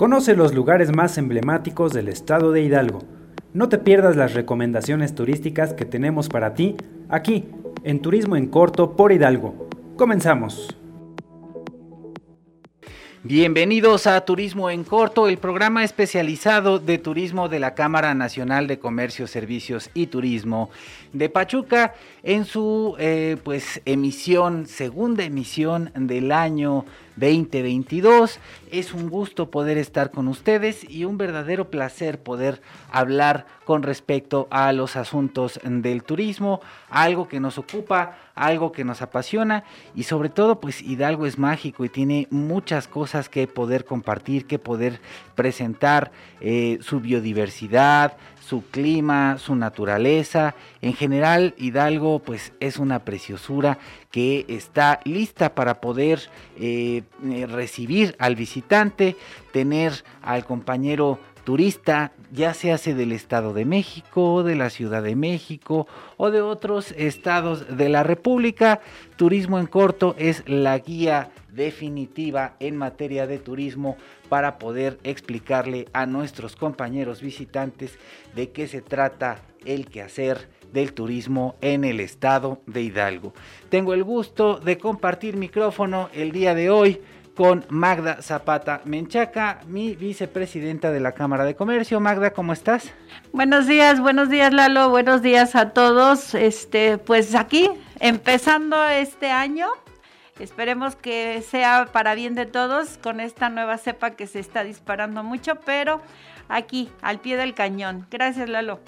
Conoce los lugares más emblemáticos del estado de Hidalgo. No te pierdas las recomendaciones turísticas que tenemos para ti aquí, en Turismo en Corto por Hidalgo. Comenzamos. Bienvenidos a Turismo en Corto, el programa especializado de turismo de la Cámara Nacional de Comercio, Servicios y Turismo de Pachuca en su eh, pues emisión, segunda emisión del año 2022. Es un gusto poder estar con ustedes y un verdadero placer poder hablar con respecto a los asuntos del turismo, algo que nos ocupa, algo que nos apasiona y sobre todo pues Hidalgo es mágico y tiene muchas cosas que poder compartir, que poder presentar, eh, su biodiversidad, su clima, su naturaleza. En general, Hidalgo pues es una preciosura que está lista para poder eh, eh, recibir al visitante, tener al compañero turista, ya se hace del Estado de México, de la Ciudad de México o de otros estados de la República. Turismo en corto es la guía definitiva en materia de turismo para poder explicarle a nuestros compañeros visitantes de qué se trata el quehacer del turismo en el estado de Hidalgo. Tengo el gusto de compartir micrófono el día de hoy con Magda Zapata Menchaca, mi vicepresidenta de la Cámara de Comercio. Magda, ¿cómo estás? Buenos días, buenos días Lalo, buenos días a todos. Este, pues aquí empezando este año Esperemos que sea para bien de todos con esta nueva cepa que se está disparando mucho, pero aquí, al pie del cañón. Gracias, Lalo.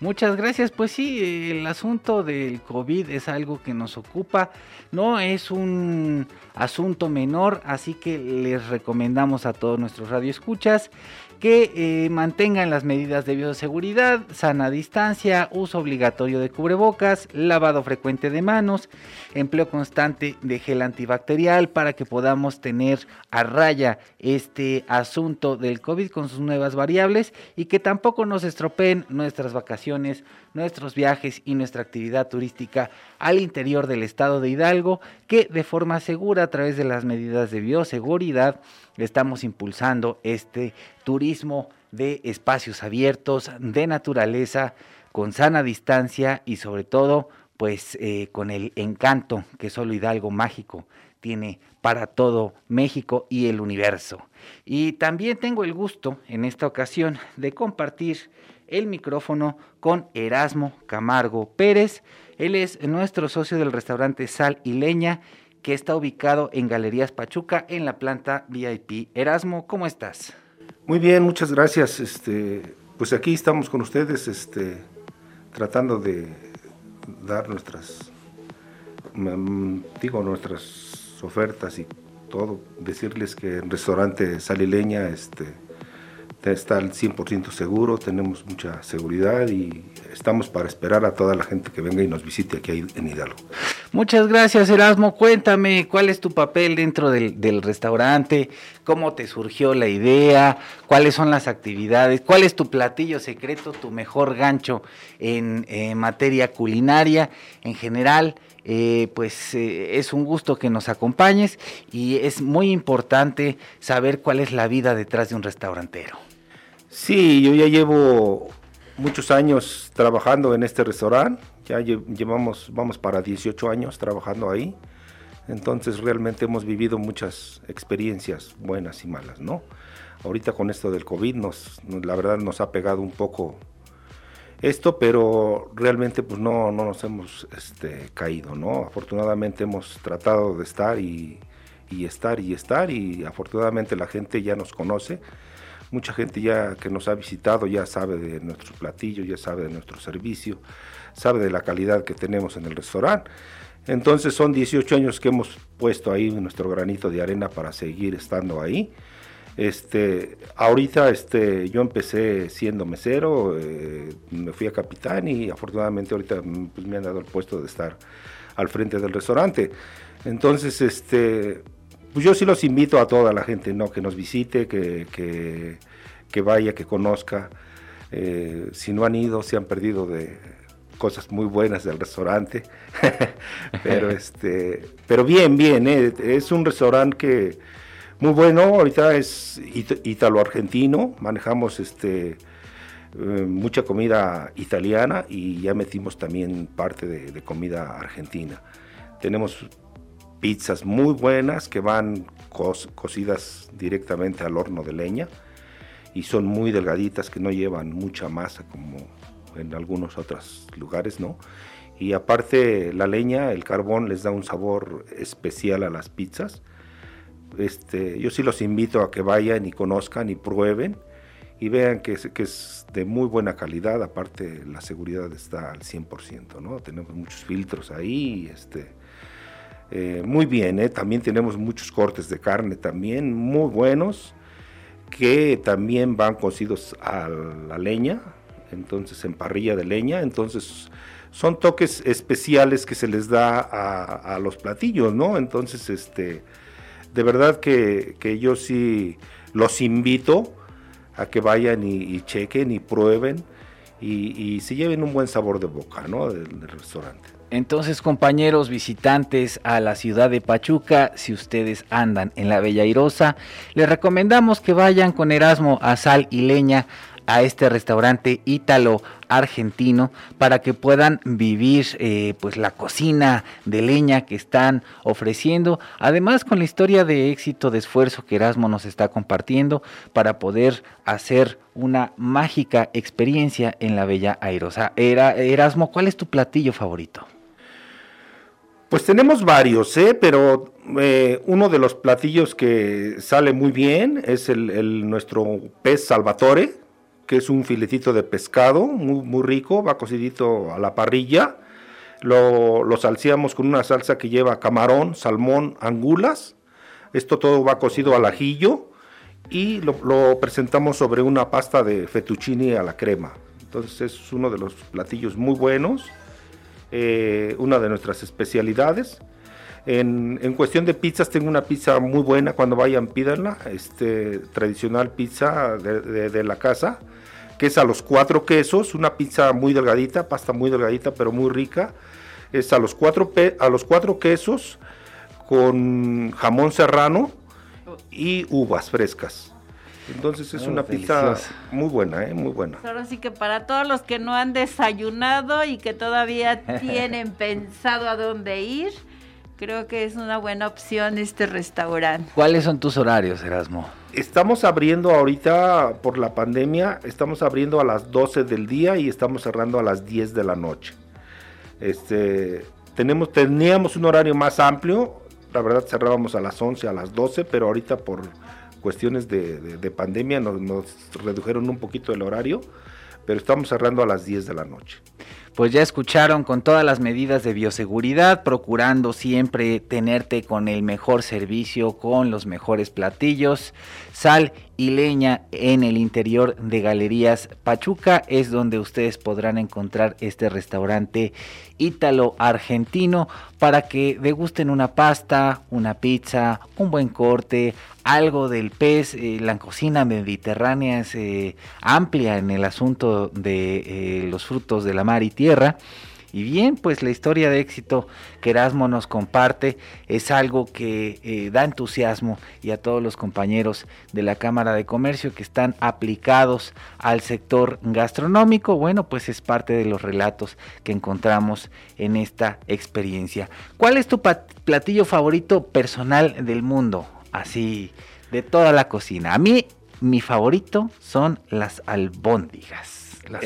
Muchas gracias. Pues sí, el asunto del COVID es algo que nos ocupa. No es un asunto menor, así que les recomendamos a todos nuestros radioescuchas que eh, mantengan las medidas de bioseguridad, sana distancia, uso obligatorio de cubrebocas, lavado frecuente de manos, empleo constante de gel antibacterial para que podamos tener a raya este asunto del COVID con sus nuevas variables y que tampoco nos estropeen nuestras vacaciones, nuestros viajes y nuestra actividad turística al interior del estado de Hidalgo, que de forma segura a través de las medidas de bioseguridad estamos impulsando este turismo de espacios abiertos, de naturaleza, con sana distancia y sobre todo pues eh, con el encanto que solo Hidalgo Mágico tiene para todo México y el universo. Y también tengo el gusto en esta ocasión de compartir el micrófono con Erasmo Camargo Pérez. Él es nuestro socio del restaurante Sal y Leña que está ubicado en Galerías Pachuca en la planta VIP. Erasmo, ¿cómo estás? Muy bien, muchas gracias. Este, pues aquí estamos con ustedes este, tratando de dar nuestras, mm, digo, nuestras ofertas y todo. Decirles que el restaurante Sal y Leña, este, está al 100% seguro, tenemos mucha seguridad y estamos para esperar a toda la gente que venga y nos visite aquí en Hidalgo. Muchas gracias Erasmo, cuéntame cuál es tu papel dentro del, restaurante, cómo te surgió la idea, cuáles son las actividades, cuál es tu platillo secreto, tu mejor gancho en materia culinaria en general. Eh, pues eh, es un gusto que nos acompañes y es muy importante saber cuál es la vida detrás de un restaurantero. Sí, yo ya llevo muchos años trabajando en este restaurante, ya llevamos, vamos para 18 años trabajando ahí, entonces realmente hemos vivido muchas experiencias buenas y malas, ¿no? Ahorita con esto del COVID, nos, la verdad nos ha pegado un poco esto, pero realmente pues no, no nos hemos este, caído, ¿no? Afortunadamente hemos tratado de estar y, y estar y estar y afortunadamente la gente ya nos conoce Mucha gente ya que nos ha visitado ya sabe de nuestros platillos, ya sabe de nuestro servicio, sabe de la calidad que tenemos en el restaurante. Entonces son 18 años que hemos puesto ahí nuestro granito de arena para seguir estando ahí. Este, ahorita este, yo empecé siendo mesero, eh, me fui a capitán y afortunadamente ahorita pues, me han dado el puesto de estar al frente del restaurante. Entonces, este, pues yo sí los invito a toda la gente, ¿no? Que nos visite, que, que, vaya, que conozca. Eh, si no han ido, se han perdido de cosas muy buenas del restaurante. pero este, pero bien, bien, ¿eh? es un restaurante que muy bueno, ahorita es ítalo-argentino, manejamos este eh, mucha comida italiana y ya metimos también parte de, comida argentina. Tenemos pizzas muy buenas que van cocidas directamente al horno de leña y son muy delgaditas que no llevan mucha masa como en algunos otros lugares, ¿no? Y aparte la leña, el carbón les da un sabor especial a las pizzas. Este, yo sí los invito a que vayan y conozcan y prueben y vean que es, que es de muy buena calidad, aparte la seguridad está al 100%, ¿no? Tenemos muchos filtros ahí, este, eh, muy bien, ¿eh? también tenemos muchos cortes de carne también, muy buenos, que también van cocidos a la leña, entonces en parrilla de leña, entonces son toques especiales que se les da a, los platillos, ¿no? Entonces, este, de verdad que, yo sí los invito a que vayan y, chequen y prueben y, se lleven un buen sabor de boca, ¿no? del restaurante. Entonces, compañeros visitantes a la ciudad de Pachuca, si ustedes andan en la Bella Irosa, les recomendamos que vayan con Erasmo a Sal y Leña a este restaurante ítalo argentino para que puedan vivir eh, pues la cocina de leña que están ofreciendo además con la historia de éxito de esfuerzo que Erasmo nos está compartiendo para poder hacer una mágica experiencia en la bella airosa Erasmo ¿cuál es tu platillo favorito? Pues tenemos varios, ¿eh? pero eh, uno de los platillos que sale muy bien es el, nuestro pez salvatore, que es un filetito de pescado muy, muy rico, va cocidito a la parrilla. Lo, lo salseamos con una salsa que lleva camarón, salmón, angulas. Esto todo va cocido al ajillo y lo, lo presentamos sobre una pasta de fettuccine a la crema. Entonces es uno de los platillos muy buenos eh, una de nuestras especialidades. En, cuestión de pizzas, tengo una pizza muy buena, cuando vayan pídanla, este, tradicional pizza de, la casa, que es a los cuatro quesos, una pizza muy delgadita, pasta muy delgadita, pero muy rica. Es a los cuatro, a los cuatro quesos con jamón serrano y uvas frescas. Entonces es una pizza muy buena, ¿eh? muy buena. Ahora sí que para todos los que no han desayunado y que todavía tienen pensado a dónde ir, creo que es una buena opción este restaurante. ¿Cuáles son tus horarios, Erasmo? Estamos abriendo ahorita por la pandemia, estamos abriendo a las 12 del día y estamos cerrando a las 10 de la noche. Este, tenemos, teníamos un horario más amplio, la verdad cerrábamos a las 11, a las 12, pero ahorita por cuestiones de, pandemia nos, nos, redujeron un poquito el horario, pero estamos cerrando a las 10 de la noche. Pues ya escucharon con todas las medidas de bioseguridad, procurando siempre tenerte con el mejor servicio, con los mejores platillos. Sal y leña en el interior de Galerías Pachuca es donde ustedes podrán encontrar este restaurante ítalo argentino para que degusten una pasta, una pizza, un buen corte, algo del pez. Eh, la cocina mediterránea es eh, amplia en el asunto de eh, los frutos de la mar y tierra. Y bien, pues la historia de éxito que Erasmo nos comparte es algo que eh, da entusiasmo y a todos los compañeros de la Cámara de Comercio que están aplicados al sector gastronómico. Bueno, pues es parte de los relatos que encontramos en esta experiencia. ¿Cuál es tu platillo favorito personal del mundo? Así, de toda la cocina. A mí, mi favorito son las albóndigas. Las,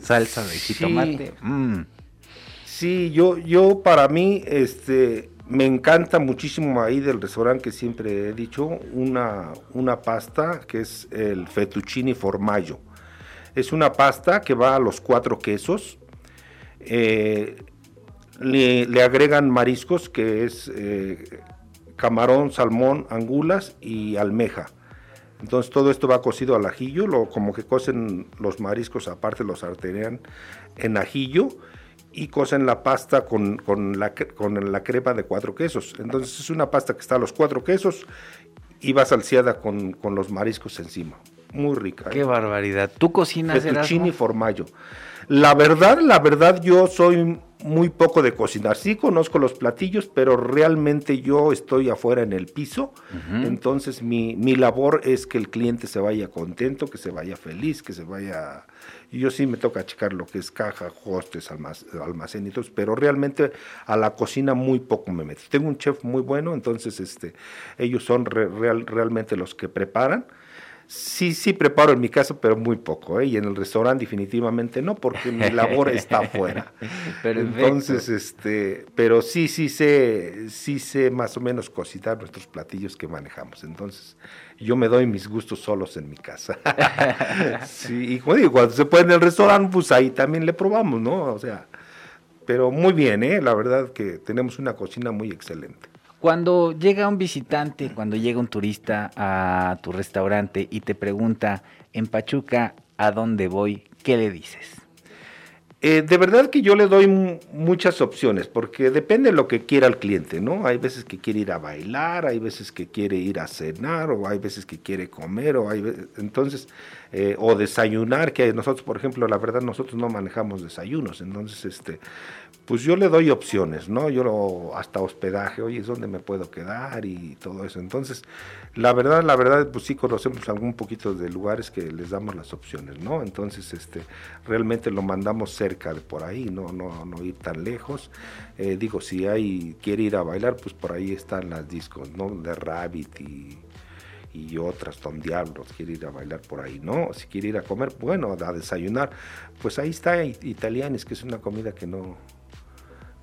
salsa de jitomate. Mm. Sí, yo, yo para mí, este, me encanta muchísimo ahí del restaurante que siempre he dicho, una, una pasta que es el fettuccine formaggio. Es una pasta que va a los cuatro quesos. Eh, le, agregan mariscos que es eh, camarón, salmón, angulas y almeja. Entonces todo esto va cocido al ajillo, lo, como que cocen los mariscos aparte, los arterian en ajillo y cocen la pasta con, la, con la crema de cuatro quesos. Entonces es una pasta que está a los cuatro quesos y va salseada con, los mariscos encima. Muy rica. Qué barbaridad. ¿Tú cocinas Fettuccine formaggio. La verdad, la verdad, yo soy muy poco de cocinar. Sí conozco los platillos, pero realmente yo estoy afuera en el piso. Entonces mi, mi, labor es que el cliente se vaya contento, que se vaya feliz, que se vaya... Yo sí me toca checar lo que es caja, hostes, almacén y todo, pero realmente a la cocina muy poco me meto. Tengo un chef muy bueno, entonces este, ellos son real, realmente los que preparan. Sí, sí preparo en mi casa, pero muy poco, ¿eh? y en el restaurante definitivamente no, porque mi labor está afuera. Entonces, este, pero sí, sí sé, sí sé más o menos cocinar nuestros platillos que manejamos. Entonces, yo me doy mis gustos solos en mi casa. sí, y como digo, cuando se puede en el restaurante, pues ahí también le probamos, ¿no? O sea, pero muy bien, ¿eh? La verdad que tenemos una cocina muy excelente. Cuando llega un visitante, cuando llega un turista a tu restaurante y te pregunta, en Pachuca, ¿a dónde voy? ¿Qué le dices? Eh, de verdad que yo le doy muchas opciones, porque depende de lo que quiera el cliente, ¿no? Hay veces que quiere ir a bailar, hay veces que quiere ir a cenar, o hay veces que quiere comer, o hay entonces, eh, o desayunar, que nosotros, por ejemplo, la verdad, nosotros no manejamos desayunos, entonces, este, pues yo le doy opciones, ¿no? Yo hasta hospedaje, oye, es donde me puedo quedar y todo eso. Entonces, la verdad, la verdad, pues sí conocemos algún poquito de lugares que les damos las opciones, ¿no? Entonces, este, realmente lo mandamos cerca de por ahí, no, no, no ir tan lejos. Eh, digo, si hay, quiere ir a bailar, pues por ahí están las discos, ¿no? De Rabbit y y otras, Don Diablos, quiere ir a bailar por ahí, ¿no? Si quiere ir a comer, bueno, a desayunar, pues ahí está Italianes, que es una comida que no,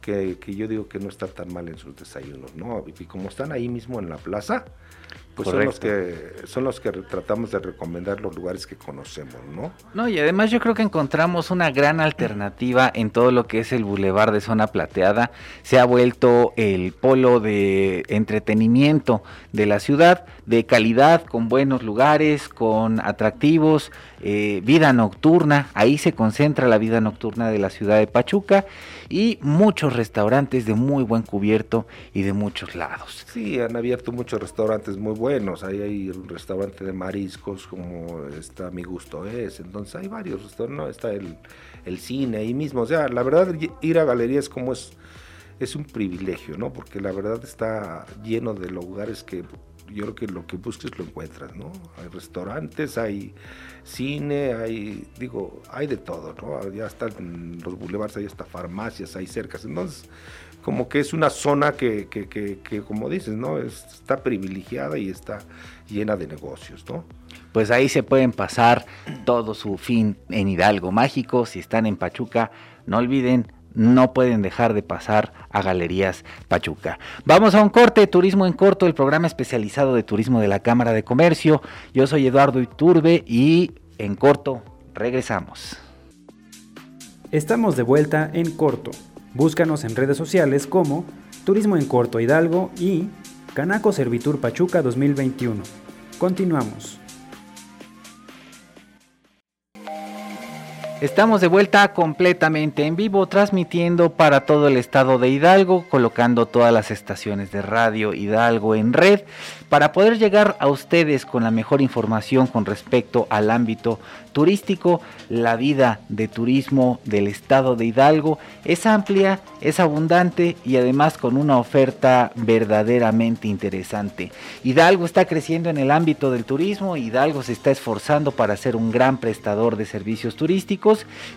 que, yo digo que no está tan mal en sus desayunos, ¿no? Y como están ahí mismo en la plaza, pues son los que son los que tratamos de recomendar los lugares que conocemos, ¿no? No, y además yo creo que encontramos una gran alternativa en todo lo que es el bulevar de zona plateada. Se ha vuelto el polo de entretenimiento de la ciudad, de calidad, con buenos lugares, con atractivos, eh, vida nocturna. Ahí se concentra la vida nocturna de la ciudad de Pachuca y muchos restaurantes de muy buen cubierto y de muchos lados. Sí, han abierto muchos restaurantes muy buenos. Ahí hay un restaurante de mariscos como está Mi Gusto Es. Entonces hay varios restaurantes, ¿no? Está el, el cine ahí mismo. O sea, la verdad, ir a galerías como es, es un privilegio, ¿no? Porque la verdad está lleno de lugares que yo creo que lo que busques lo encuentras, ¿no? Hay restaurantes, hay cine, hay, digo, hay de todo, ¿no? Ya están los boulevards, hay hasta farmacias, hay cercas, entonces como que es una zona que, que, que, como dices, ¿no? está privilegiada y está llena de negocios, ¿no? Pues ahí se pueden pasar todo su fin en Hidalgo Mágico, si están en Pachuca, no olviden no pueden dejar de pasar a Galerías Pachuca. Vamos a un corte, Turismo en Corto, el programa especializado de turismo de la Cámara de Comercio. Yo soy Eduardo Iturbe y en corto regresamos. Estamos de vuelta en corto. Búscanos en redes sociales como Turismo en Corto Hidalgo y Canaco Servitur Pachuca 2021. Continuamos. Estamos de vuelta completamente en vivo, transmitiendo para todo el estado de Hidalgo, colocando todas las estaciones de radio Hidalgo en red, para poder llegar a ustedes con la mejor información con respecto al ámbito turístico. La vida de turismo del estado de Hidalgo es amplia, es abundante y además con una oferta verdaderamente interesante. Hidalgo está creciendo en el ámbito del turismo, Hidalgo se está esforzando para ser un gran prestador de servicios turísticos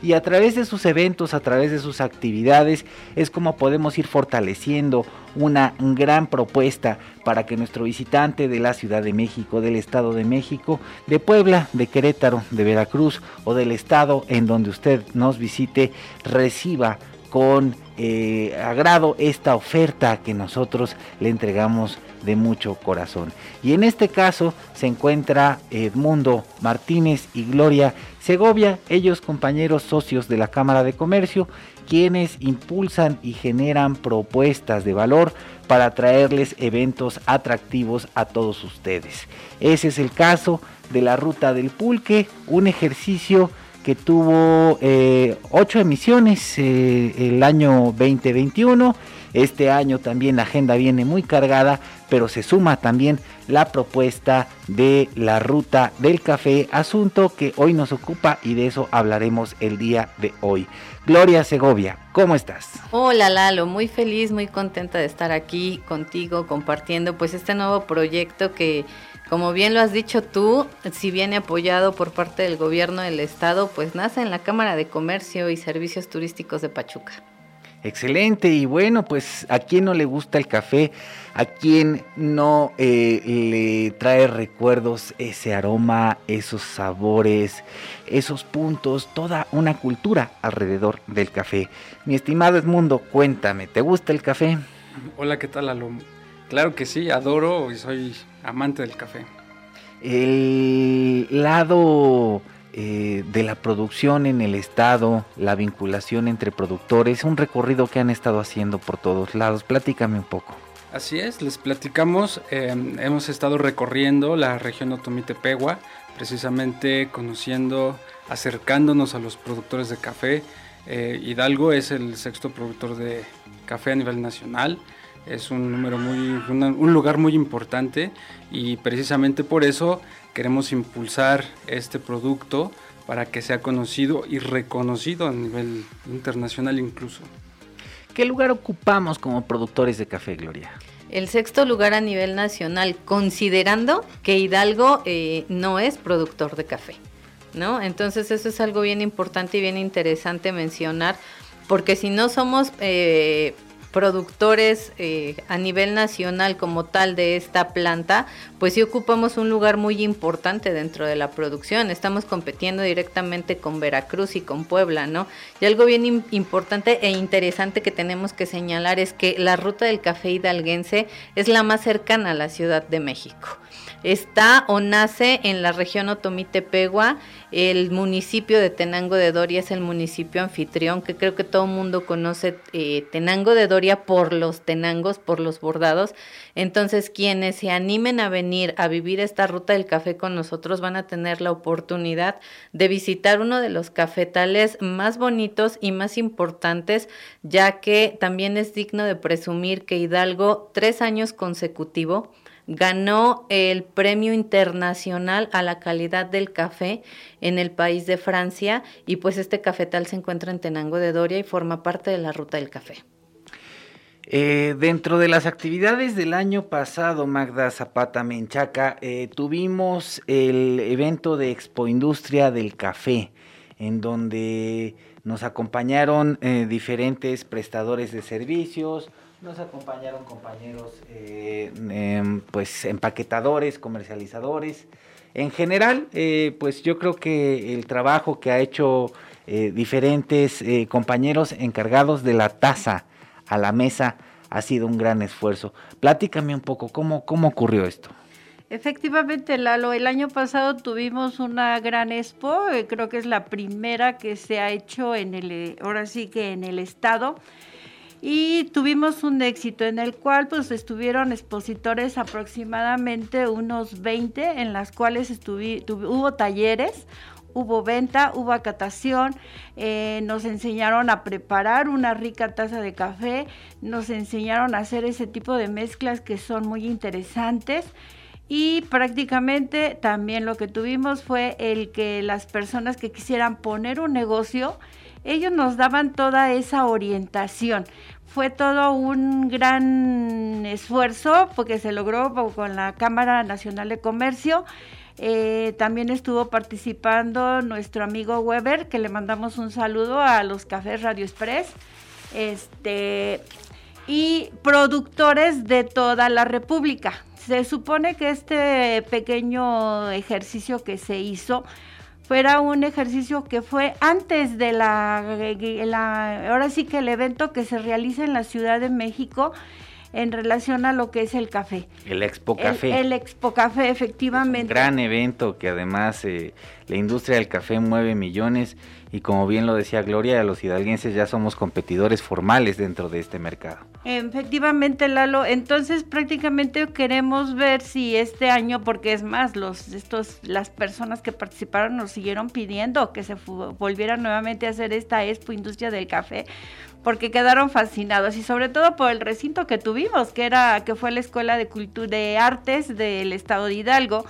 y a través de sus eventos, a través de sus actividades, es como podemos ir fortaleciendo una gran propuesta para que nuestro visitante de la Ciudad de México, del Estado de México, de Puebla, de Querétaro, de Veracruz o del estado en donde usted nos visite, reciba con eh, agrado esta oferta que nosotros le entregamos de mucho corazón. Y en este caso se encuentra Edmundo Martínez y Gloria Segovia, ellos compañeros socios de la Cámara de Comercio, quienes impulsan y generan propuestas de valor para traerles eventos atractivos a todos ustedes. Ese es el caso de la Ruta del Pulque, un ejercicio que tuvo eh, ocho emisiones eh, el año 2021 Este año también la agenda viene muy cargada, pero se suma también la propuesta de la ruta del café, asunto que hoy nos ocupa y de eso hablaremos el día de hoy. Gloria Segovia, ¿cómo estás? Hola Lalo, muy feliz, muy contenta de estar aquí contigo compartiendo pues este nuevo proyecto que como bien lo has dicho tú, si viene apoyado por parte del gobierno del estado, pues nace en la Cámara de Comercio y Servicios Turísticos de Pachuca. Excelente, y bueno, pues a quien no le gusta el café, a quien no eh, le trae recuerdos ese aroma, esos sabores, esos puntos, toda una cultura alrededor del café. Mi estimado Edmundo, cuéntame, ¿te gusta el café? Hola, ¿qué tal, Alo? Claro que sí, adoro y soy amante del café. El lado eh, de la producción en el estado, la vinculación entre productores, un recorrido que han estado haciendo por todos lados. Platícame un poco. Así es, les platicamos, em, hemos estado recorriendo la región Otomitepegua, precisamente conociendo, acercándonos a los productores de café. Eh, Hidalgo es el sexto productor de café a nivel nacional es un número muy, un lugar muy importante y precisamente por eso queremos impulsar este producto para que sea conocido y reconocido a nivel internacional incluso. ¿Qué lugar ocupamos como productores de café, Gloria? El sexto lugar a nivel nacional, considerando que Hidalgo eh, no es productor de café, ¿no? Entonces eso es algo bien importante y bien interesante mencionar, porque si no somos eh, productores eh, a nivel nacional como tal de esta planta, pues sí ocupamos un lugar muy importante dentro de la producción. Estamos compitiendo directamente con Veracruz y con Puebla, ¿no? Y algo bien importante e interesante que tenemos que señalar es que la ruta del café hidalguense es la más cercana a la Ciudad de México está o nace en la región Otomí-Tepegua. El municipio de Tenango de Doria es el municipio anfitrión, que creo que todo el mundo conoce eh, Tenango de Doria por los tenangos, por los bordados. Entonces, quienes se animen a venir a vivir esta ruta del café con nosotros van a tener la oportunidad de visitar uno de los cafetales más bonitos y más importantes, ya que también es digno de presumir que Hidalgo, tres años consecutivos, ganó el Premio Internacional a la Calidad del Café en el país de Francia y pues este cafetal se encuentra en Tenango de Doria y forma parte de la Ruta del Café. Eh, dentro de las actividades del año pasado, Magda Zapata Menchaca, eh, tuvimos el evento de Expo Industria del Café, en donde nos acompañaron eh, diferentes prestadores de servicios, nos acompañaron compañeros, eh, em, pues empaquetadores, comercializadores. En general, eh, pues yo creo que el trabajo que ha hecho eh, diferentes compañeros encargados de la taza a la mesa ha sido un gran esfuerzo. Platícame un poco, ¿cómo, cómo ocurrió esto? Efectivamente, Lalo, el año pasado tuvimos una gran expo, creo que es la primera que se ha hecho en el, ahora sí que en el estado y tuvimos un éxito en el cual pues estuvieron expositores aproximadamente unos 20 en las cuales hubo talleres, hubo venta, hubo acatación, eh, nos enseñaron a preparar una rica taza de café, nos enseñaron a hacer ese tipo de mezclas que son muy interesantes. Y prácticamente también lo que tuvimos fue el que las personas que quisieran poner un negocio, ellos nos daban toda esa orientación. Fue todo un gran esfuerzo porque se logró con la Cámara Nacional de Comercio. Eh, también estuvo participando nuestro amigo Weber, que le mandamos un saludo a los cafés Radio Express. Este, y productores de toda la República. Se supone que este pequeño ejercicio que se hizo fuera un ejercicio que fue antes de la, la, ahora sí que el evento que se realiza en la Ciudad de México en relación a lo que es el café. El Expo Café. El, Expo Café, efectivamente. gran evento que además eh, la industria del café mueve millones y como bien lo decía Gloria, los hidalguenses ya somos competidores formales dentro de este mercado. Efectivamente, Lalo. Entonces, prácticamente queremos ver si este año, porque es más, los estos las personas que participaron nos siguieron pidiendo que se volviera nuevamente a hacer esta Expo Industria del Café, porque quedaron fascinados y sobre todo por el recinto que tuvimos, que era que fue la Escuela de Cultura de Artes del Estado de Hidalgo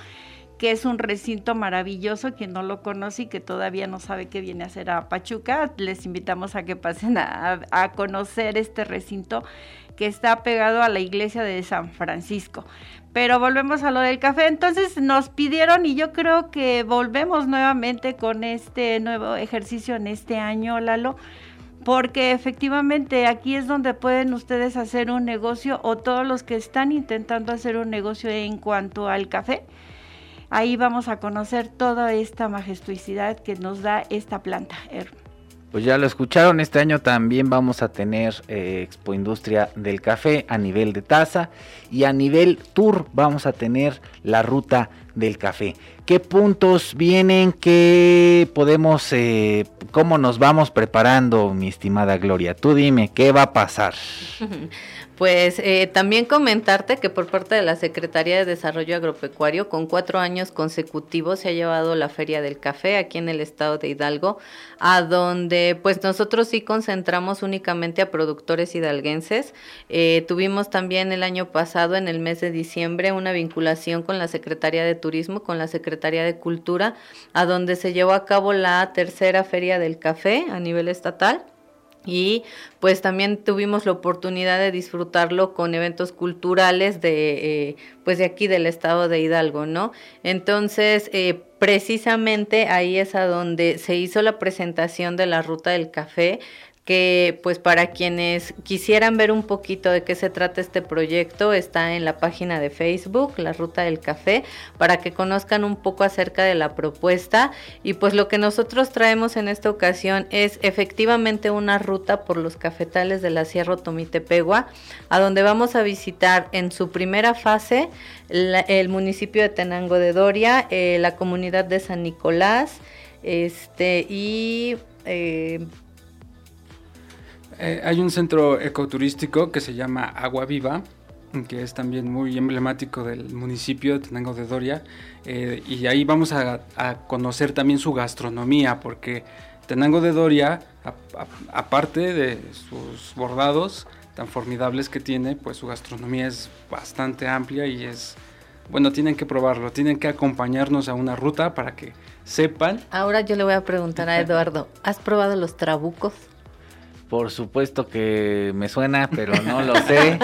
que es un recinto maravilloso, quien no lo conoce y que todavía no sabe qué viene a hacer a Pachuca, les invitamos a que pasen a, conocer este recinto que está pegado a la iglesia de San Francisco. Pero volvemos a lo del café. Entonces nos pidieron y yo creo que volvemos nuevamente con este nuevo ejercicio en este año, Lalo, porque efectivamente aquí es donde pueden ustedes hacer un negocio o todos los que están intentando hacer un negocio en cuanto al café Ahí vamos a conocer toda esta majestuosidad que nos da esta planta. Pues ya lo escucharon, este año también vamos a tener eh, Expo Industria del Café a nivel de taza y a nivel tour vamos a tener la ruta del café. ¿Qué puntos vienen? ¿Qué podemos, eh, cómo nos vamos preparando, mi estimada Gloria? Tú dime, ¿qué va a pasar? Pues eh, también comentarte que por parte de la Secretaría de Desarrollo Agropecuario, con cuatro años consecutivos se ha llevado la Feria del Café aquí en el estado de Hidalgo, a donde pues nosotros sí concentramos únicamente a productores hidalguenses. Eh, tuvimos también el año pasado, en el mes de diciembre, una vinculación con la Secretaría de Turismo, con la Secretaría de Cultura, a donde se llevó a cabo la tercera Feria del Café a nivel estatal y pues también tuvimos la oportunidad de disfrutarlo con eventos culturales de eh, pues de aquí del estado de Hidalgo no entonces eh, precisamente ahí es a donde se hizo la presentación de la ruta del café que pues para quienes quisieran ver un poquito de qué se trata este proyecto está en la página de Facebook, La Ruta del Café, para que conozcan un poco acerca de la propuesta. Y pues lo que nosotros traemos en esta ocasión es efectivamente una ruta por los cafetales de la Sierra Tomitepegua, a donde vamos a visitar en su primera fase el municipio de Tenango de Doria, eh, la comunidad de San Nicolás, este y eh, eh, hay un centro ecoturístico que se llama Agua Viva, que es también muy emblemático del municipio de Tenango de Doria. Eh, y ahí vamos a, conocer también su gastronomía, porque Tenango de Doria, aparte de sus bordados tan formidables que tiene, pues su gastronomía es bastante amplia y es... Bueno, tienen que probarlo, tienen que acompañarnos a una ruta para que sepan. Ahora yo le voy a preguntar a Eduardo, ¿has probado los trabucos? Por supuesto que me suena, pero no lo sé.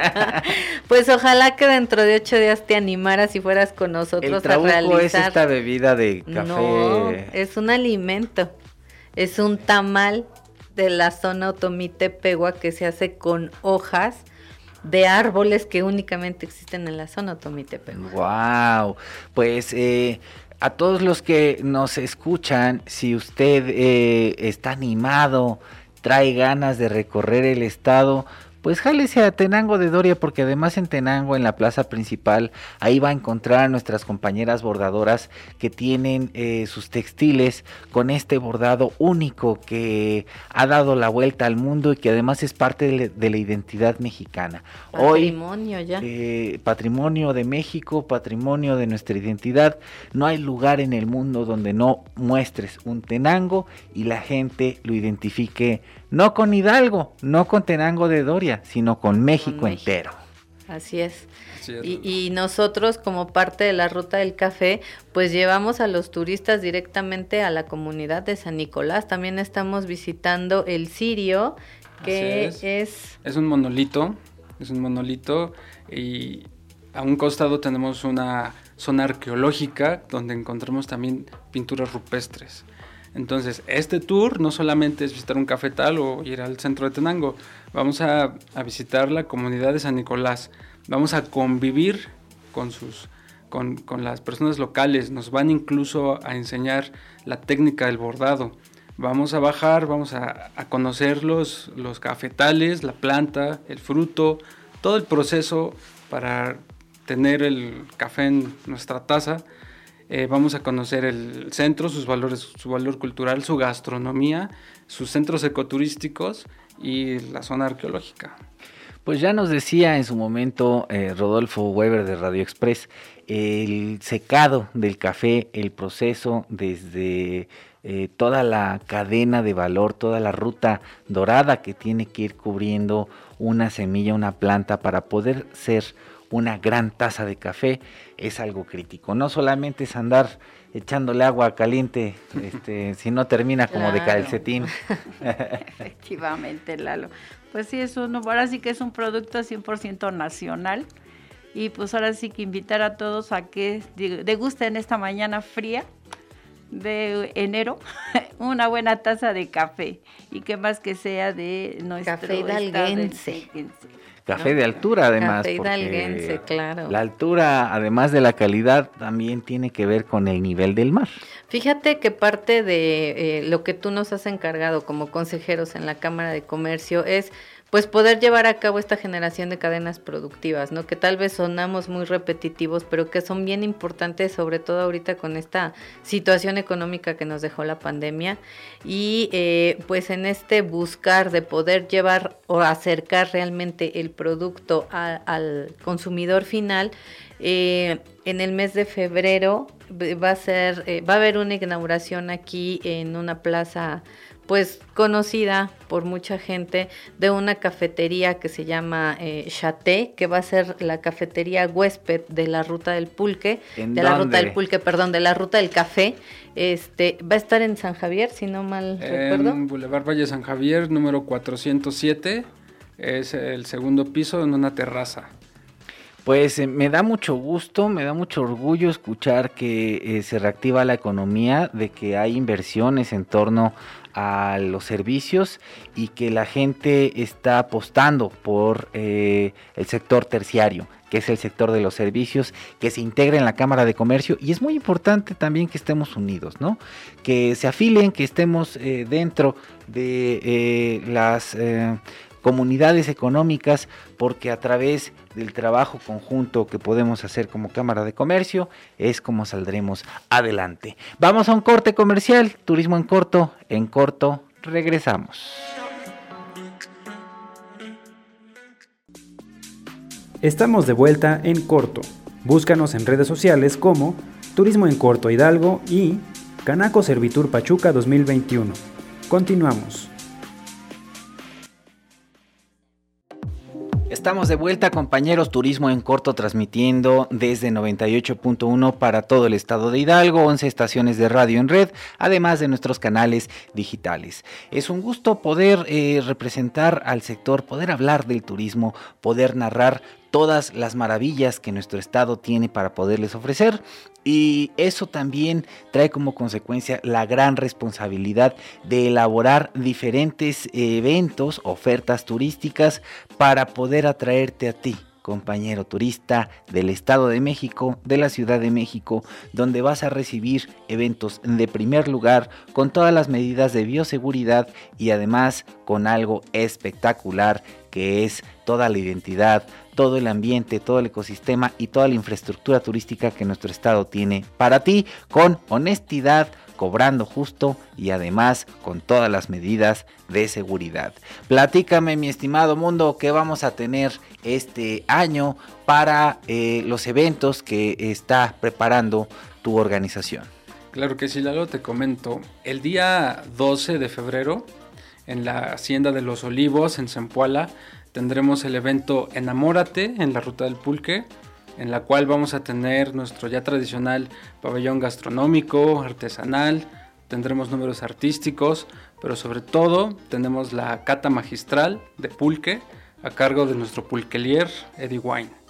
pues ojalá que dentro de ocho días te animaras y fueras con nosotros a realizar. es esta bebida de café? No, es un alimento. Es un tamal de la zona Otomite Pegua que se hace con hojas de árboles que únicamente existen en la zona Otomite Pegua. Wow. Pues eh, a todos los que nos escuchan, si usted eh, está animado trae ganas de recorrer el estado, pues jálese a Tenango de Doria porque además en Tenango, en la plaza principal, ahí va a encontrar a nuestras compañeras bordadoras que tienen eh, sus textiles con este bordado único que ha dado la vuelta al mundo y que además es parte de, la identidad mexicana. Patrimonio ya. Eh, patrimonio de México, patrimonio de nuestra identidad. No hay lugar en el mundo donde no muestres un Tenango y la gente lo identifique no con Hidalgo, no con Tenango de Doria, sino con México, entero. Así es. Y, nosotros como parte de la ruta del café, pues llevamos a los turistas directamente a la comunidad de San Nicolás. También estamos visitando el Sirio, que es. es. un monolito, es un monolito y a un costado tenemos una zona arqueológica donde encontramos también pinturas rupestres. Entonces, este tour no solamente es visitar un cafetal o ir al centro de Tenango, vamos a, visitar la comunidad de San Nicolás, vamos a convivir con, sus, con, las personas locales, nos van incluso a enseñar la técnica del bordado. Vamos a bajar, vamos a, conocer los, los cafetales, la planta, el fruto, todo el proceso para tener el café en nuestra taza Eh, vamos a conocer el centro, sus valores, su valor cultural, su gastronomía, sus centros ecoturísticos y la zona arqueológica. Pues ya nos decía en su momento eh, Rodolfo Weber de Radio Express, el secado del café, el proceso desde eh, toda la cadena de valor, toda la ruta dorada que tiene que ir cubriendo una semilla, una planta para poder ser una gran taza de café, es algo crítico. No solamente es andar echándole agua caliente, este, si no termina como de calcetín. Efectivamente, Lalo. Pues sí, es uno, ahora sí que es un producto 100% nacional. Y pues ahora sí que invitar a todos a que degusten esta mañana fría de enero una buena taza de café y que más que sea de nuestro café hidalguense. Café de altura además. Café hidalguense, claro. La altura, además de la calidad, también tiene que ver con el nivel del mar. Fíjate que parte de eh, lo que tú nos has encargado como consejeros en la Cámara de Comercio es pues poder llevar a cabo esta generación de cadenas productivas, ¿no? Que tal vez sonamos muy repetitivos, pero que son bien importantes, sobre todo ahorita con esta situación económica que nos dejó la pandemia. Y eh, pues en este buscar de poder llevar o acercar realmente el producto al consumidor final, eh, en el mes de febrero va a ser, eh, va a haber una inauguración aquí en una plaza pues conocida por mucha gente de una cafetería que se llama eh, Chaté, que va a ser la cafetería huésped de la ruta del pulque, de la ruta del pulque, perdón, de la ruta del café. Este, va a estar en San Javier, si no mal recuerdo. En Boulevard Valle San Javier, número 407, es el segundo piso en una terraza. Pues eh, me da mucho gusto, me da mucho orgullo escuchar que eh, se reactiva la economía, de que hay inversiones en torno a los servicios y que la gente está apostando por eh, el sector terciario que es el sector de los servicios, que se integra en la Cámara de Comercio y es muy importante también que estemos unidos, ¿no? Que se afilen, que estemos eh, dentro de eh, las comunidades económicas, porque a través del trabajo conjunto que podemos hacer como Cámara de Comercio es como saldremos adelante. Vamos a un corte comercial, turismo en corto, en corto, regresamos. Estamos de vuelta en corto. Búscanos en redes sociales como Turismo en Corto Hidalgo y Canaco Servitur Pachuca 2021. Continuamos. Estamos de vuelta, compañeros, Turismo en Corto, transmitiendo desde 98.1 para todo el estado de Hidalgo, 11 estaciones de radio en red, además de nuestros canales digitales. Es un gusto poder eh, representar al sector, poder hablar del turismo, poder narrar todas las maravillas que nuestro estado tiene para poderles ofrecer. Y eso también trae como consecuencia la gran responsabilidad de elaborar diferentes eventos, ofertas turísticas para poder atraerte a ti compañero turista del Estado de México, de la Ciudad de México, donde vas a recibir eventos de primer lugar con todas las medidas de bioseguridad y además con algo espectacular que es toda la identidad, todo el ambiente, todo el ecosistema y toda la infraestructura turística que nuestro estado tiene para ti con honestidad, cobrando justo y además con todas las medidas de seguridad. Platícame mi estimado mundo qué vamos a tener este año para eh, los eventos que está preparando tu organización. Claro que sí, Lalo, te comento. El día 12 de febrero en la Hacienda de los Olivos en Zempoala tendremos el evento Enamórate en la Ruta del Pulque, en la cual vamos a tener nuestro ya tradicional pabellón gastronómico, artesanal, tendremos números artísticos, pero sobre todo tenemos la cata magistral de pulque a cargo de nuestro pulquelier Eddie Wine.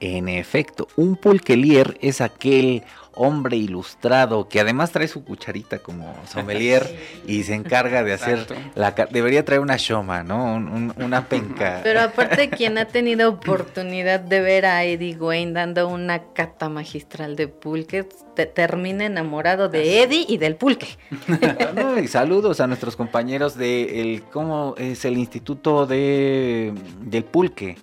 En efecto, un pulquelier es aquel hombre ilustrado que además trae su cucharita como sommelier y se encarga de hacer la debería traer una shoma, ¿no? una penca. Pero aparte quien ha tenido oportunidad de ver a Eddie Wayne dando una cata magistral de pulque te termina enamorado de Eddie y del pulque. y saludos a nuestros compañeros de el cómo es el Instituto de del Pulque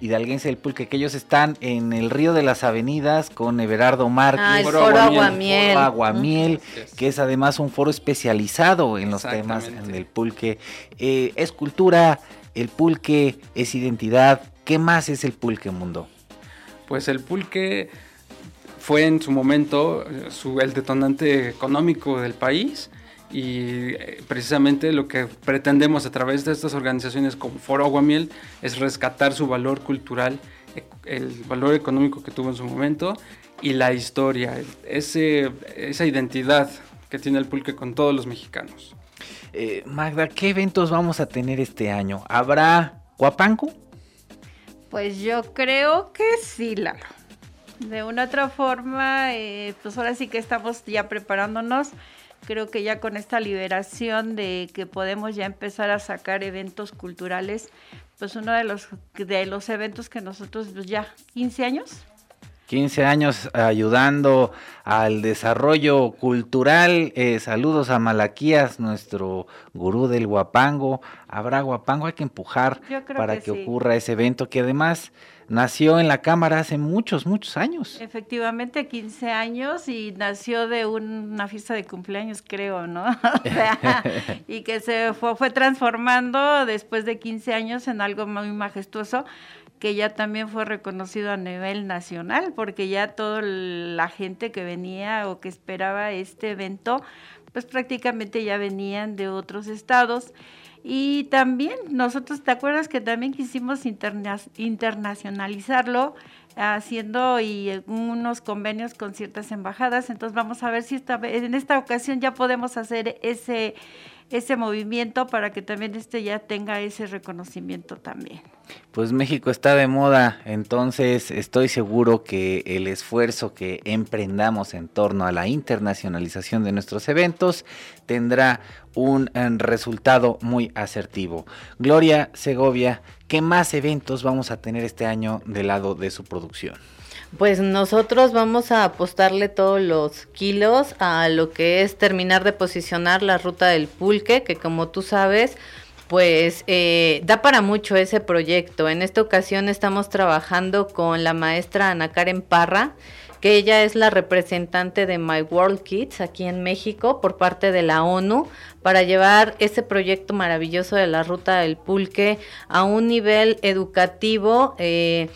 hidalguense del pulque, que ellos están en el río de las avenidas con Everardo Márquez. Ah, el Foro foro Aguamiel. Aguamiel. Foro Aguamiel, que es además un foro especializado en los temas del pulque. Eh, es cultura, el pulque es identidad. ¿Qué más es el pulque mundo? Pues el pulque fue en su momento eh, su, el detonante económico del país y eh, precisamente lo que pretendemos a través de estas organizaciones como Foro Aguamiel es rescatar su valor cultural, el valor económico que tuvo en su momento y la historia, ese, esa identidad que tiene el pulque con todos los mexicanos. Eh, Magda, ¿qué eventos vamos a tener este año? ¿Habrá Guapango? Pues yo creo que sí, Lalo. De una otra forma, eh, pues ahora sí que estamos ya preparándonos. Creo que ya con esta liberación de que podemos ya empezar a sacar eventos culturales, pues uno de los de los eventos que nosotros pues ya 15 años 15 años ayudando al desarrollo cultural. Eh, saludos a Malaquías, nuestro gurú del guapango. Habrá guapango, hay que empujar para que que, sí. ocurra ese evento que además nació en la Cámara hace muchos, muchos años. Efectivamente, 15 años y nació de un- una fiesta de cumpleaños, creo, ¿no? O sea, y que se fue, fue transformando después de 15 años en algo muy majestuoso que ya también fue reconocido a nivel nacional, porque ya toda la gente que venía o que esperaba este evento, pues prácticamente ya venían de otros estados. Y también nosotros, ¿te acuerdas que también quisimos interna- internacionalizarlo haciendo y unos convenios con ciertas embajadas? Entonces vamos a ver si esta, en esta ocasión ya podemos hacer ese ese movimiento para que también este ya tenga ese reconocimiento también. Pues México está de moda, entonces estoy seguro que el esfuerzo que emprendamos en torno a la internacionalización de nuestros eventos tendrá un eh, resultado muy asertivo. Gloria Segovia, ¿qué más eventos vamos a tener este año del lado de su producción? Pues nosotros vamos a apostarle todos los kilos a lo que es terminar de posicionar la ruta del pulque, que como tú sabes, pues eh, da para mucho ese proyecto. En esta ocasión estamos trabajando con la maestra Ana Karen Parra, que ella es la representante de My World Kids aquí en México por parte de la ONU para llevar ese proyecto maravilloso de la ruta del pulque a un nivel educativo. eh,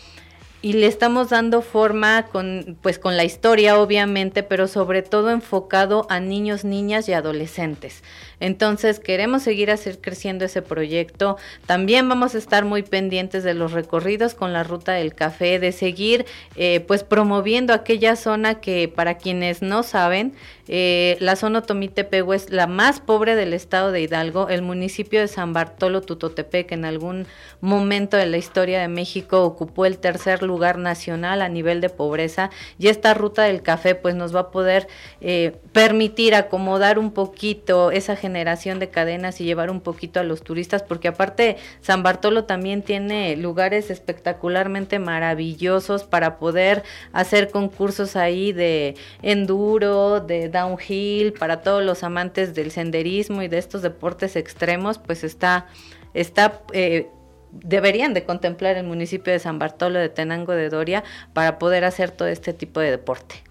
y le estamos dando forma con pues con la historia obviamente, pero sobre todo enfocado a niños, niñas y adolescentes. Entonces queremos seguir hacer creciendo ese proyecto. También vamos a estar muy pendientes de los recorridos con la ruta del café, de seguir eh, pues promoviendo aquella zona que para quienes no saben, eh, la zona Otomitepehue es la más pobre del estado de Hidalgo. El municipio de San Bartolo Tutotepec en algún momento de la historia de México ocupó el tercer lugar nacional a nivel de pobreza y esta ruta del café pues nos va a poder eh, permitir acomodar un poquito esa generación de cadenas y llevar un poquito a los turistas porque aparte San Bartolo también tiene lugares espectacularmente maravillosos para poder hacer concursos ahí de enduro, de downhill, para todos los amantes del senderismo y de estos deportes extremos, pues está, está eh, deberían de contemplar el municipio de San Bartolo de Tenango de Doria para poder hacer todo este tipo de deporte.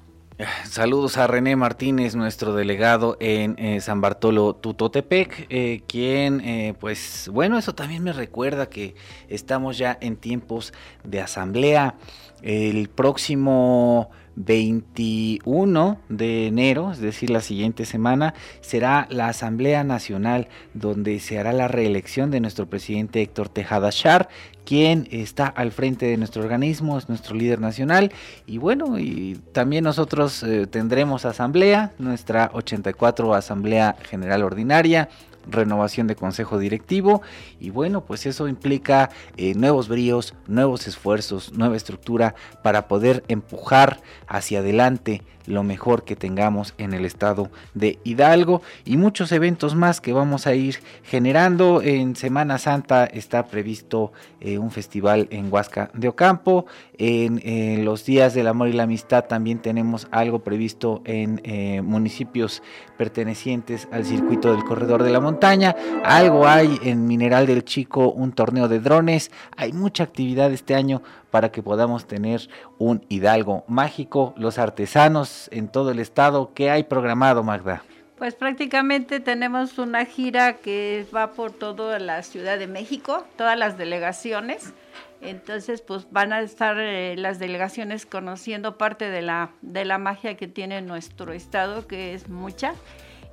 Saludos a René Martínez, nuestro delegado en eh, San Bartolo Tutotepec, eh, quien, eh, pues bueno, eso también me recuerda que estamos ya en tiempos de asamblea. El próximo 21 de enero, es decir, la siguiente semana, será la Asamblea Nacional donde se hará la reelección de nuestro presidente Héctor Tejada Char, quien está al frente de nuestro organismo, es nuestro líder nacional. Y bueno, y también nosotros eh, tendremos asamblea, nuestra 84 Asamblea General Ordinaria renovación de consejo directivo. Y bueno pues eso implica eh, nuevos bríos nuevos esfuerzos nueva estructura para poder empujar hacia adelante lo mejor que tengamos en el estado de Hidalgo. Y muchos eventos más que vamos a ir generando. En Semana Santa está previsto eh, un festival en Huasca de Ocampo en los días del amor y la amistad también tenemos algo previsto en eh, municipios pertenecientes al circuito del corredor de la montaña, algo hay en Mineral del Chico, un torneo de drones, hay mucha actividad este año para que podamos tener un Hidalgo mágico, los artesanos en todo el estado, ¿qué hay programado Magda? Pues prácticamente tenemos una gira que va por toda la Ciudad de México, todas las delegaciones. Entonces, pues van a estar eh, las delegaciones conociendo parte de la, de la magia que tiene nuestro estado, que es mucha,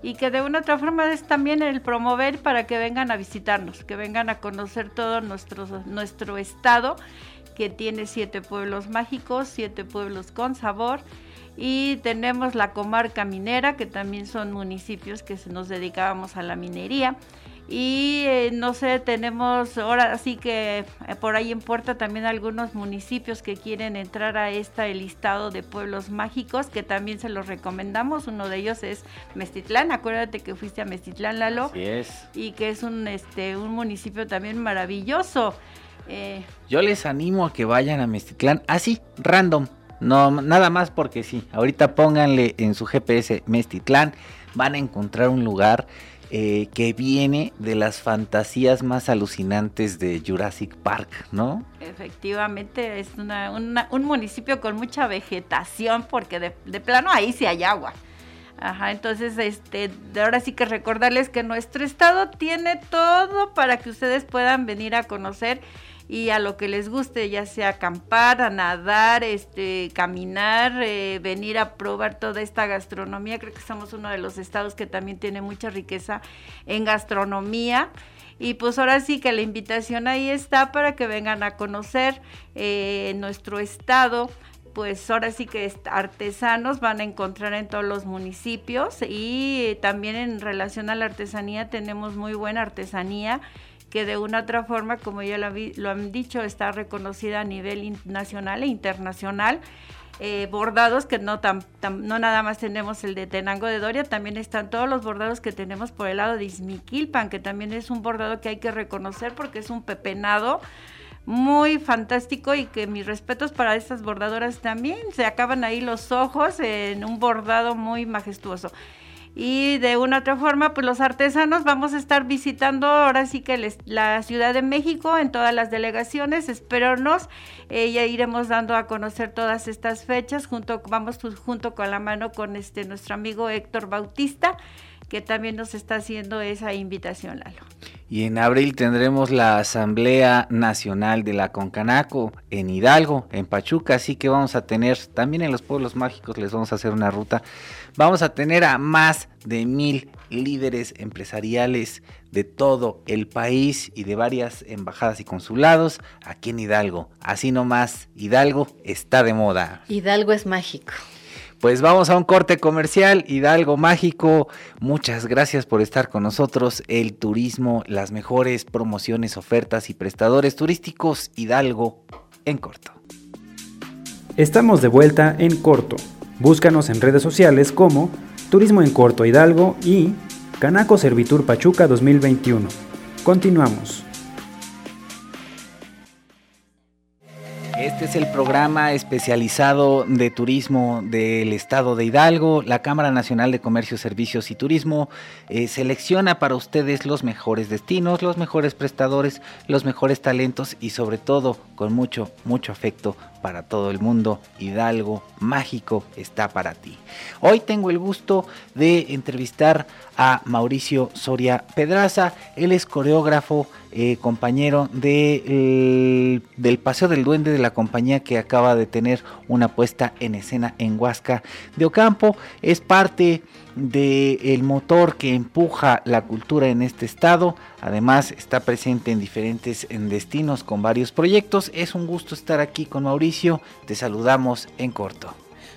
y que de una u otra forma es también el promover para que vengan a visitarnos, que vengan a conocer todo nuestro, nuestro estado, que tiene siete pueblos mágicos, siete pueblos con sabor y tenemos la comarca minera, que también son municipios que nos dedicábamos a la minería. Y eh, no sé, tenemos ahora sí que eh, por ahí en puerta también algunos municipios que quieren entrar a este listado de pueblos mágicos, que también se los recomendamos. Uno de ellos es Mestitlán. Acuérdate que fuiste a Mestitlán, Lalo. Así es. Y que es un, este, un municipio también maravilloso. Eh, Yo les animo a que vayan a Mestitlán, así, random no, nada más porque sí. Ahorita pónganle en su GPS Mestitlán. Van a encontrar un lugar eh, que viene de las fantasías más alucinantes de Jurassic Park, ¿no? Efectivamente, es un municipio con mucha vegetación porque de, de, plano ahí sí hay agua. Ajá, entonces, este, ahora sí que recordarles que nuestro estado tiene todo para que ustedes puedan venir a conocer y a lo que les guste, ya sea acampar, a nadar, este, caminar, eh, venir a probar toda esta gastronomía. Creo que somos uno de los estados que también tiene mucha riqueza en gastronomía. Y pues ahora sí que la invitación ahí está para que vengan a conocer eh, nuestro estado. Pues ahora sí que artesanos van a encontrar en todos los municipios y también en relación a la artesanía tenemos muy buena artesanía que de una otra forma, como ya lo, han dicho, está reconocida a nivel nacional e internacional. Eh, bordados que no, no nada más tenemos el de Tenango de Doria, también están todos los bordados que tenemos por el lado de Izmiquilpan, que también es un bordado que hay que reconocer porque es un pepenado muy fantástico y que mis respetos para estas bordadoras también, se acaban ahí los ojos en un bordado muy majestuoso y de una otra forma, pues los artesanos vamos a estar visitando ahora sí que la Ciudad de México en todas las delegaciones, espéronos, eh, ya iremos dando a conocer todas estas fechas, junto, vamos junto con la mano con este nuestro amigo Héctor Bautista, que también nos está haciendo esa invitación, Lalo. Y en abril tendremos la Asamblea Nacional de la Concanaco en Hidalgo, en Pachuca, así que vamos a tener, también en los pueblos mágicos les vamos a hacer una ruta vamos a tener a más de mil líderes empresariales de todo el país y de varias embajadas y consulados aquí en Hidalgo. Así nomás, Hidalgo está de moda. Hidalgo es mágico. Pues vamos a un corte comercial, Hidalgo Mágico. Muchas gracias por estar con nosotros. El turismo, las mejores promociones, ofertas y prestadores turísticos, Hidalgo en corto. Estamos de vuelta en corto. Búscanos en redes sociales como Turismo en Corto Hidalgo y Canaco Servitur Pachuca 2021. Continuamos. Este es el programa especializado de turismo del estado de Hidalgo. La Cámara Nacional de Comercio, Servicios y Turismo eh, selecciona para ustedes los mejores destinos, los mejores prestadores, los mejores talentos y sobre todo con mucho, mucho afecto para todo el mundo. Hidalgo mágico está para ti. Hoy tengo el gusto de entrevistar a Mauricio Soria Pedraza. Él es coreógrafo, eh, compañero de, del Paseo del Duende de la compañía que acaba de tener una puesta en escena en Huasca de Ocampo. Es parte del motor que empuja la cultura en este estado. Además está presente en diferentes destinos con varios proyectos. Es un gusto estar aquí con Mauricio. Te saludamos en corto.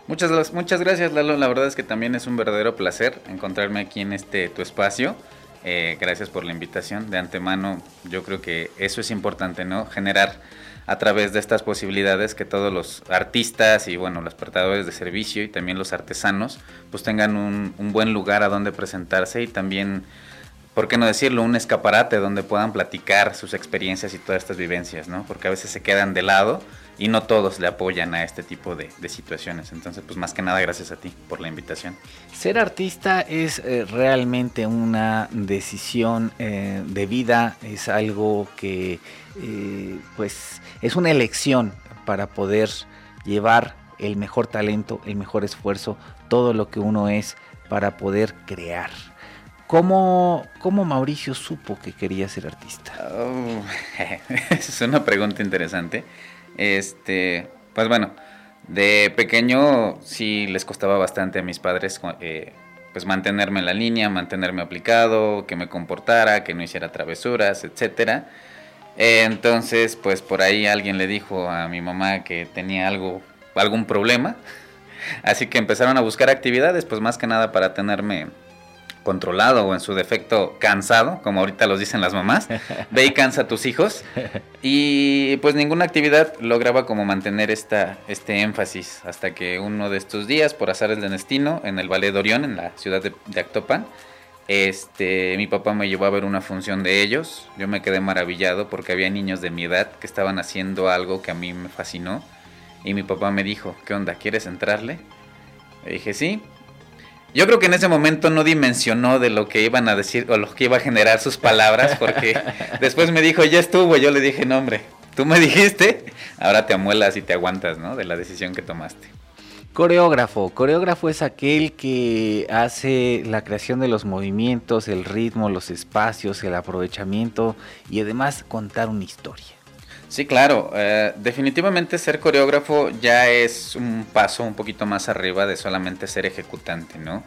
Muchas, muchas gracias Lalo, la verdad es que también es un verdadero placer encontrarme aquí en este tu espacio. Eh, gracias por la invitación. De antemano, yo creo que eso es importante, ¿no? Generar a través de estas posibilidades que todos los artistas y bueno, los prestadores de servicio y también los artesanos pues tengan un, un buen lugar a donde presentarse y también, ¿por qué no decirlo? Un escaparate donde puedan platicar sus experiencias y todas estas vivencias, ¿no? Porque a veces se quedan de lado y no todos le apoyan a este tipo de, situaciones. Entonces, pues más que nada, gracias a ti por la invitación. Ser artista es eh, realmente una decisión eh, de vida, es algo que eh, pues es una elección para poder llevar el mejor talento, el mejor esfuerzo, todo lo que uno es para poder crear. ¿Cómo, cómo Mauricio supo que quería ser artista? Oh, es una pregunta interesante. Este, pues bueno, de pequeño sí les costaba bastante a mis padres eh, pues mantenerme en la línea, mantenerme aplicado, que me comportara, que no hiciera travesuras, etcétera. Entonces, pues por ahí alguien le dijo a mi mamá que tenía algo, algún problema. Así que empezaron a buscar actividades, pues más que nada para tenerme controlado o en su defecto cansado, como ahorita los dicen las mamás. Ve y cansa a tus hijos. Y pues ninguna actividad lograba como mantener esta, este énfasis hasta que uno de estos días, por azares del destino, en el Ballet de Orión, en la ciudad de, de Actopan, este, mi papá me llevó a ver una función de ellos. Yo me quedé maravillado porque había niños de mi edad que estaban haciendo algo que a mí me fascinó. Y mi papá me dijo, ¿qué onda? ¿Quieres entrarle? Le dije, sí. Yo creo que en ese momento no dimensionó de lo que iban a decir o lo que iba a generar sus palabras, porque después me dijo, ya estuvo, yo le dije, no hombre, tú me dijiste, ahora te amuelas y te aguantas, ¿no? De la decisión que tomaste. Coreógrafo. Coreógrafo es aquel que hace la creación de los movimientos, el ritmo, los espacios, el aprovechamiento y además contar una historia. Sí, claro. Eh, definitivamente ser coreógrafo ya es un paso un poquito más arriba de solamente ser ejecutante, ¿no?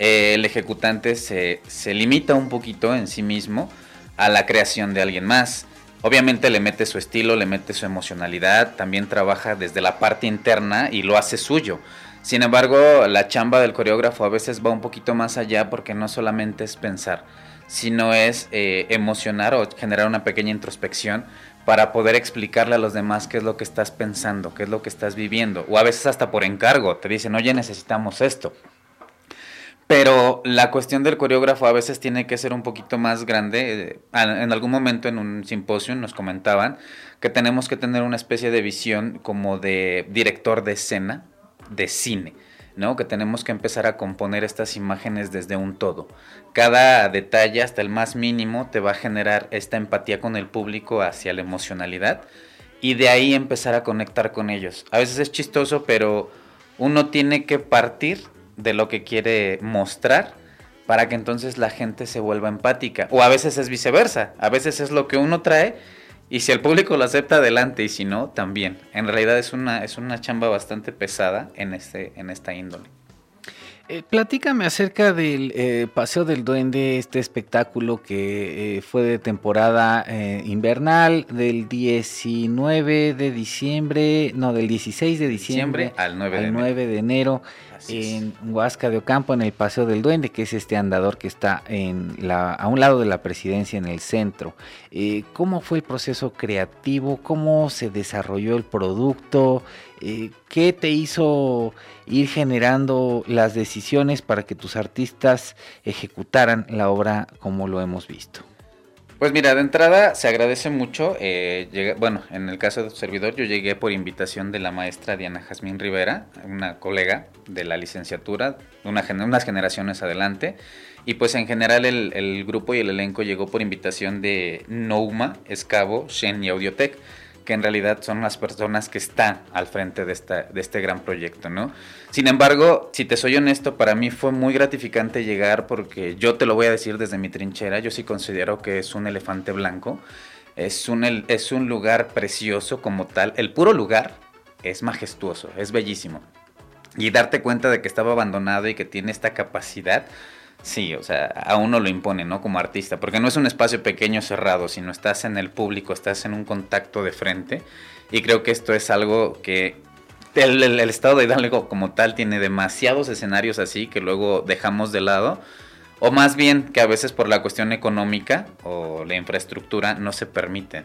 Eh, el ejecutante se, se, limita un poquito en sí mismo a la creación de alguien más. Obviamente le mete su estilo, le mete su emocionalidad, también trabaja desde la parte interna y lo hace suyo. Sin embargo, la chamba del coreógrafo a veces va un poquito más allá porque no solamente es pensar, sino es eh, emocionar o generar una pequeña introspección para poder explicarle a los demás qué es lo que estás pensando, qué es lo que estás viviendo. O a veces hasta por encargo, te dicen, oye, necesitamos esto. Pero la cuestión del coreógrafo a veces tiene que ser un poquito más grande. En algún momento en un simposio nos comentaban que tenemos que tener una especie de visión como de director de escena, de cine. ¿no? Que tenemos que empezar a componer estas imágenes desde un todo. Cada detalle, hasta el más mínimo, te va a generar esta empatía con el público hacia la emocionalidad y de ahí empezar a conectar con ellos. A veces es chistoso, pero uno tiene que partir de lo que quiere mostrar para que entonces la gente se vuelva empática. O a veces es viceversa, a veces es lo que uno trae y si el público lo acepta, adelante, y si no, también. En realidad es una, es una chamba bastante pesada en, este, en esta índole. Eh, platícame acerca del eh, Paseo del Duende, este espectáculo que eh, fue de temporada invernal del 19 de diciembre, no, del 16 de diciembre, al 9 de 9 de enero en Huasca de Ocampo, en el Paseo del Duende, que es este andador que está en la, a un lado de la presidencia en el centro. Eh, ¿Cómo fue el proceso creativo? ¿Cómo se desarrolló el producto? Eh, ¿Qué te hizo ir generando las decisiones para que tus artistas ejecutaran la obra como lo hemos visto? Pues mira, de entrada se agradece mucho. Eh, bueno, en el caso de tu servidor, yo llegué por invitación de la maestra Diana Jazmín Rivera, una colega de la licenciatura, una, unas generaciones adelante. Y pues en general el, el, grupo y el elenco llegó por invitación de Nouma, Escavo, Shen y Audiotech que en realidad son las personas que están al frente de, esta, de este gran proyecto, ¿no? Sin embargo, si te soy honesto, para mí fue muy gratificante llegar porque yo te lo voy a decir desde mi trinchera, yo sí considero que es un elefante blanco, es un, es un lugar precioso como tal, el puro lugar es majestuoso, es bellísimo. Y darte cuenta de que estaba abandonado y que tiene esta capacidad Sí, o sea, a uno lo impone, ¿no? Como artista, porque no es un espacio pequeño cerrado, sino estás en el público, estás en un contacto de frente. Y creo que esto es algo que el, estado de Hidalgo como tal tiene demasiados escenarios así que luego dejamos de lado. O más bien que a veces por la cuestión económica o la infraestructura no se permiten.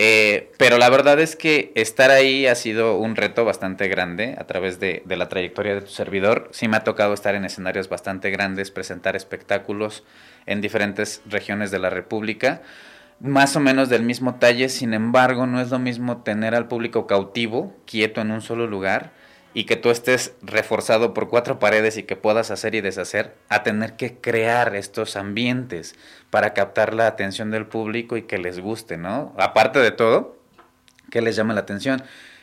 Eh, pero la verdad es que estar ahí ha sido un reto bastante grande a través de, la trayectoria de tu servidor. Sí me ha tocado estar en escenarios bastante grandes, presentar espectáculos en diferentes regiones de la República. más o menos del mismo talle, sin embargo, no es lo mismo tener al público cautivo, quieto en un solo lugar, y que tú estés reforzado por cuatro paredes y que puedas hacer y deshacer, a tener que crear estos ambientes para captar la atención del público y que les guste, ¿no? Aparte de todo, que les llame la atención.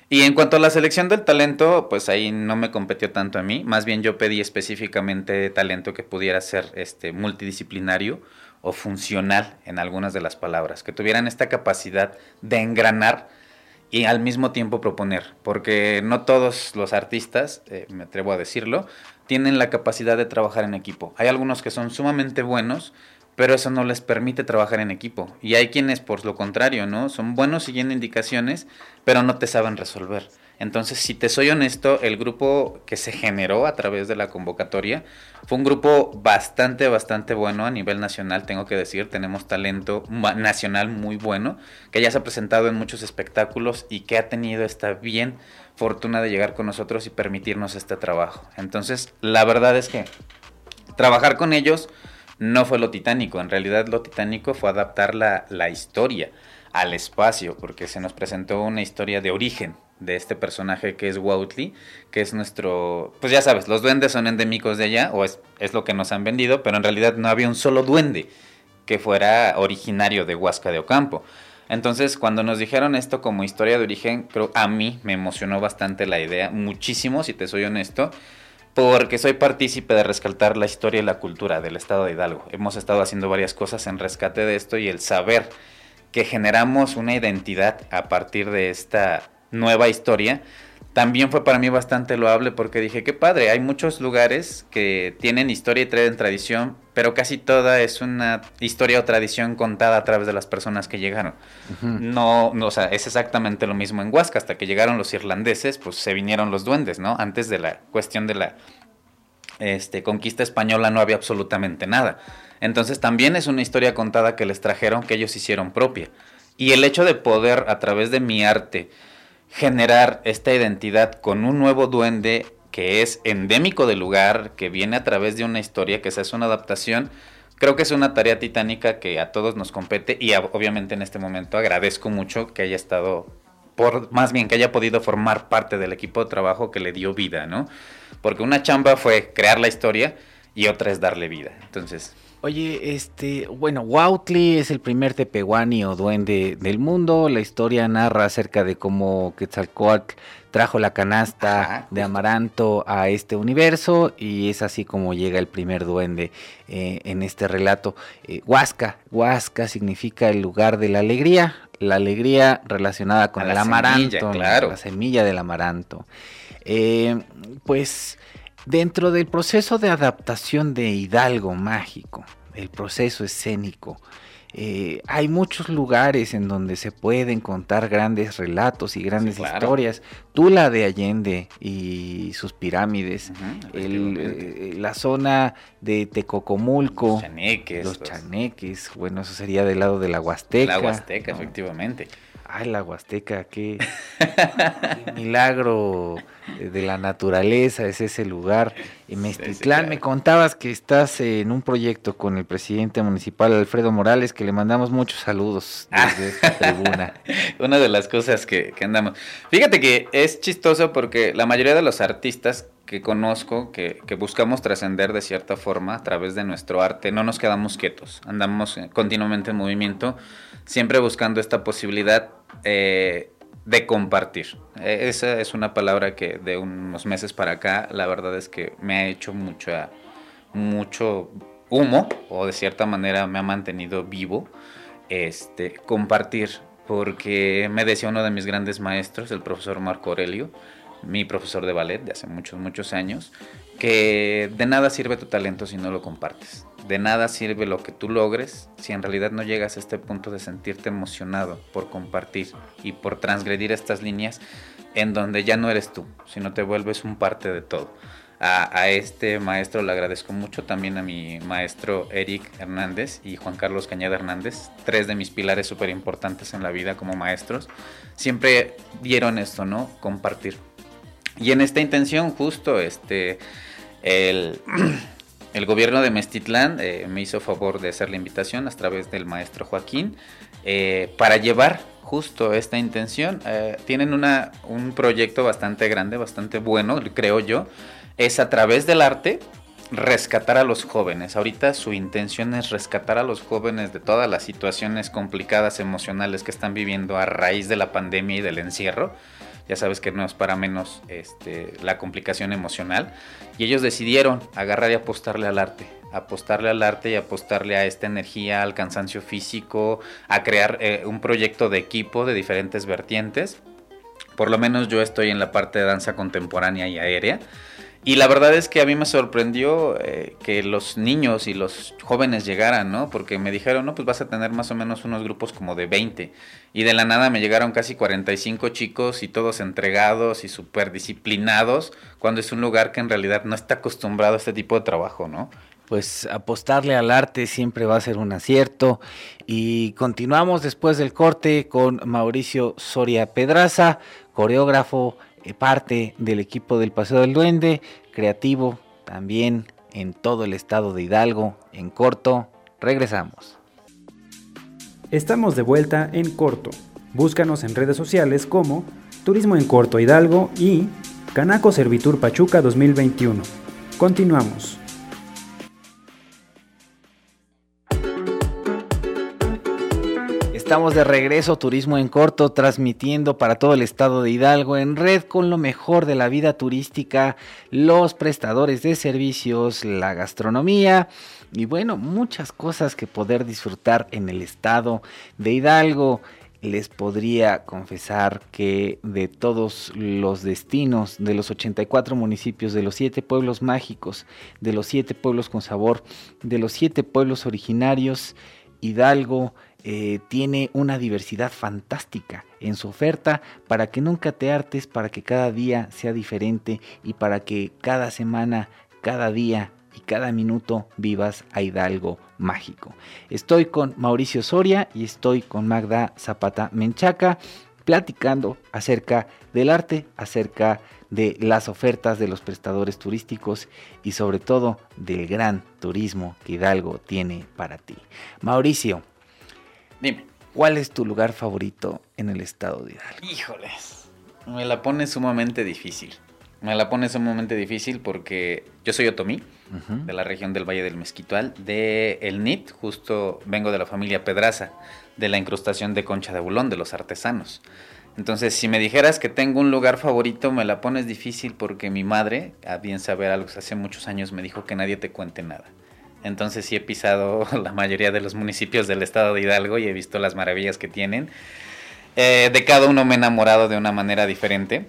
Y en cuanto a la selección del talento, pues ahí no me competió tanto a mí, más bien yo pedí específicamente talento que pudiera ser este multidisciplinario o funcional en algunas de las palabras, que tuvieran esta capacidad de engranar y al mismo tiempo proponer, porque no todos los artistas, eh, me atrevo a decirlo, tienen la capacidad de trabajar en equipo. Hay algunos que son sumamente buenos, pero eso no les permite trabajar en equipo. Y hay quienes, por lo contrario, ¿no? Son buenos siguiendo indicaciones, pero no te saben resolver. Entonces, si te soy honesto, el grupo que se generó a través de la convocatoria fue un grupo bastante, bastante bueno a nivel nacional, tengo que decir. Tenemos talento nacional muy bueno, que ya se ha presentado en muchos espectáculos y que ha tenido esta bien fortuna de llegar con nosotros y permitirnos este trabajo. Entonces, la verdad es que trabajar con ellos no fue lo titánico, en realidad lo titánico fue adaptar la, la historia al espacio, porque se nos presentó una historia de origen de este personaje que es Woutley, que es nuestro, pues ya sabes, los duendes son endémicos de allá, o es, es lo que nos han vendido, pero en realidad no había un solo duende que fuera originario de Huasca de Ocampo. Entonces, cuando nos dijeron esto como historia de origen, creo a mí me emocionó bastante la idea, muchísimo, si te soy honesto, porque soy partícipe de rescatar la historia y la cultura del estado de Hidalgo. Hemos estado haciendo varias cosas en rescate de esto y el saber que generamos una identidad a partir de esta nueva historia, también fue para mí bastante loable porque dije, qué padre, hay muchos lugares que tienen historia y traen tradición, pero casi toda es una historia o tradición contada a través de las personas que llegaron. no, no, o sea, es exactamente lo mismo en Huasca, hasta que llegaron los irlandeses, pues se vinieron los duendes, ¿no? Antes de la cuestión de la este, conquista española no había absolutamente nada. Entonces también es una historia contada que les trajeron, que ellos hicieron propia. Y el hecho de poder, a través de mi arte, generar esta identidad con un nuevo duende que es endémico del lugar, que viene a través de una historia, que se hace una adaptación, creo que es una tarea titánica que a todos nos compete y obviamente en este momento agradezco mucho que haya estado, por más bien que haya podido formar parte del equipo de trabajo que le dio vida, ¿no? Porque una chamba fue crear la historia y otra es darle vida. Entonces, Oye, este, bueno, Wautli es el primer tepehuani o duende del mundo. La historia narra acerca de cómo Quetzalcoatl trajo la canasta de amaranto a este universo y es así como llega el primer duende eh, en este relato. Eh, Huasca, Huasca significa el lugar de la alegría, la alegría relacionada con el amaranto, claro. la semilla del amaranto. Eh, pues Dentro del proceso de adaptación de Hidalgo Mágico, el proceso escénico, eh, hay muchos lugares en donde se pueden contar grandes relatos y grandes historias. Tula de Allende y sus pirámides, eh, la zona de Tecocomulco, los chaneques, los chaneques, bueno, eso sería del lado de la Huasteca. La Huasteca, efectivamente. Ay, la Huasteca, qué, milagro de la naturaleza es ese lugar. Y Mestitlán, me contabas que estás en un proyecto con el presidente municipal Alfredo Morales, que le mandamos muchos saludos desde esta tribuna. Una de las cosas que, que andamos. Fíjate que es chistoso porque la mayoría de los artistas que conozco, que, que buscamos trascender de cierta forma a través de nuestro arte, no nos quedamos quietos, andamos continuamente en movimiento, siempre buscando esta posibilidad eh, de compartir. E, esa es una palabra que de unos meses para acá, la verdad es que me ha hecho mucho, mucho humo, o de cierta manera me ha mantenido vivo, este, compartir, porque me decía uno de mis grandes maestros, el profesor Marco Aurelio, mi profesor de ballet de hace muchos, muchos años, que de nada sirve tu talento si no lo compartes. De nada sirve lo que tú logres si en realidad no llegas a este punto de sentirte emocionado por compartir y por transgredir estas líneas en donde ya no eres tú, sino te vuelves un parte de todo. A, este maestro le agradezco mucho, también a mi maestro Eric Hernández y Juan Carlos Cañada Hernández, tres de mis pilares súper importantes en la vida como maestros, siempre dieron esto, ¿no? Compartir. Y en esta intención justo este el, el gobierno de Mestitlán eh, me hizo favor de hacer la invitación a través del maestro Joaquín. eh, para llevar justo esta intención. Eh, tienen una, un proyecto bastante grande, bastante bueno, creo yo. Es a través del arte rescatar a los jóvenes. Ahorita su intención es rescatar a los jóvenes de todas las situaciones complicadas emocionales que están viviendo a raíz de la pandemia y del encierro. Ya sabes que no es para menos este, la complicación emocional. Y ellos decidieron agarrar y apostarle al arte. Apostarle al arte y apostarle a esta energía, al cansancio físico, a crear eh, un proyecto de equipo de diferentes vertientes. Por lo menos yo estoy en la parte de danza contemporánea y aérea. Y la verdad es que a mí me sorprendió eh, que los niños y los jóvenes llegaran, ¿no? Porque me dijeron, no, pues vas a tener más o menos unos grupos como de 20. Y de la nada me llegaron casi 45 chicos y todos entregados y súper disciplinados, cuando es un lugar que en realidad no está acostumbrado a este tipo de trabajo, ¿no? Pues apostarle al arte siempre va a ser un acierto. Y continuamos después del corte con Mauricio Soria Pedraza, coreógrafo parte del equipo del Paseo del Duende, creativo también en todo el estado de Hidalgo. En corto, regresamos. Estamos de vuelta en corto. Búscanos en redes sociales como Turismo en Corto Hidalgo y Canaco Servitur Pachuca 2021. Continuamos. Estamos de regreso, Turismo en Corto, transmitiendo para todo el estado de Hidalgo en red con lo mejor de la vida turística, los prestadores de servicios, la gastronomía y bueno, muchas cosas que poder disfrutar en el estado de Hidalgo. Les podría confesar que de todos los destinos, de los 84 municipios, de los 7 pueblos mágicos, de los 7 pueblos con sabor, de los 7 pueblos originarios, Hidalgo eh, tiene una diversidad fantástica en su oferta para que nunca te hartes, para que cada día sea diferente y para que cada semana, cada día y cada minuto vivas a Hidalgo mágico. Estoy con Mauricio Soria y estoy con Magda Zapata Menchaca platicando acerca del arte, acerca de las ofertas de los prestadores turísticos y sobre todo del gran turismo que Hidalgo tiene para ti. Mauricio, Dime. ¿Cuál es tu lugar favorito en el estado de Hidalgo? Híjoles, me la pone sumamente difícil. Me la pone sumamente difícil porque yo soy otomí, de la región del Valle del Mezquitual, de el NIT, justo vengo de la familia Pedraza, de la incrustación de concha de bulón, de los artesanos. Entonces, si me dijeras que tengo un lugar favorito, me la pones difícil porque mi madre, a bien saber algo, hace muchos años me dijo que nadie te cuente nada. Entonces sí he pisado la mayoría de los municipios del estado de Hidalgo y he visto las maravillas que tienen. Eh, de cada uno me he enamorado de una manera diferente.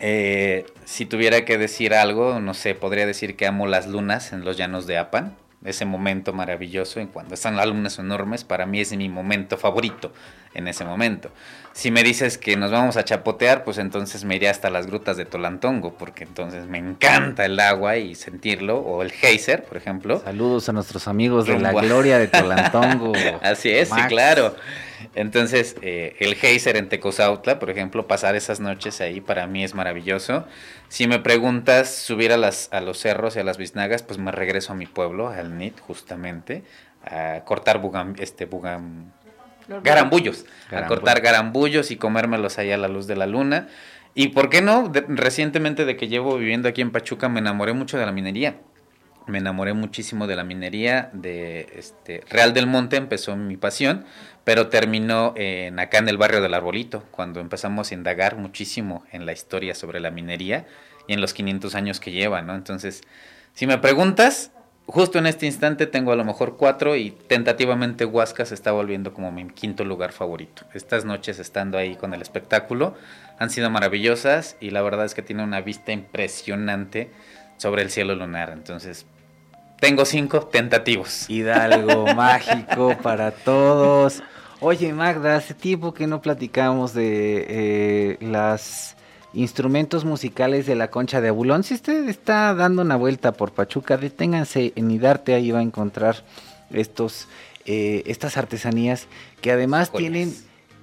Eh, si tuviera que decir algo, no sé, podría decir que amo las lunas en los llanos de Apan ese momento maravilloso en cuando están las lunas enormes, para mí es mi momento favorito en ese momento. Si me dices que nos vamos a chapotear, pues entonces me iré hasta las grutas de Tolantongo, porque entonces me encanta el agua y sentirlo, o el geyser, por ejemplo. Saludos a nuestros amigos de la gloria de Tolantongo. Así es, sí, claro. Entonces, eh, el geyser en Tecozautla, por ejemplo, pasar esas noches ahí para mí es maravilloso. Si me preguntas subir a, las, a los cerros y a las biznagas, pues me regreso a mi pueblo, al NIT, justamente, a cortar bugam, este, bugam, garambullos, a cortar garambullos y comérmelos ahí a la luz de la luna. Y por qué no, recientemente de que llevo viviendo aquí en Pachuca me enamoré mucho de la minería. Me enamoré muchísimo de la minería, de este Real del Monte empezó mi pasión, pero terminó en, acá en el barrio del Arbolito, cuando empezamos a indagar muchísimo en la historia sobre la minería y en los 500 años que lleva, ¿no? Entonces, si me preguntas, justo en este instante tengo a lo mejor cuatro y tentativamente Huasca se está volviendo como mi quinto lugar favorito. Estas noches estando ahí con el espectáculo han sido maravillosas y la verdad es que tiene una vista impresionante sobre el cielo lunar. Entonces, tengo cinco tentativos. Hidalgo mágico para todos. Oye, Magda, hace tiempo que no platicamos de eh, los instrumentos musicales de la concha de Abulón. Si usted está dando una vuelta por Pachuca, deténganse en Idarte, ahí va a encontrar estos, eh, estas artesanías que además tienen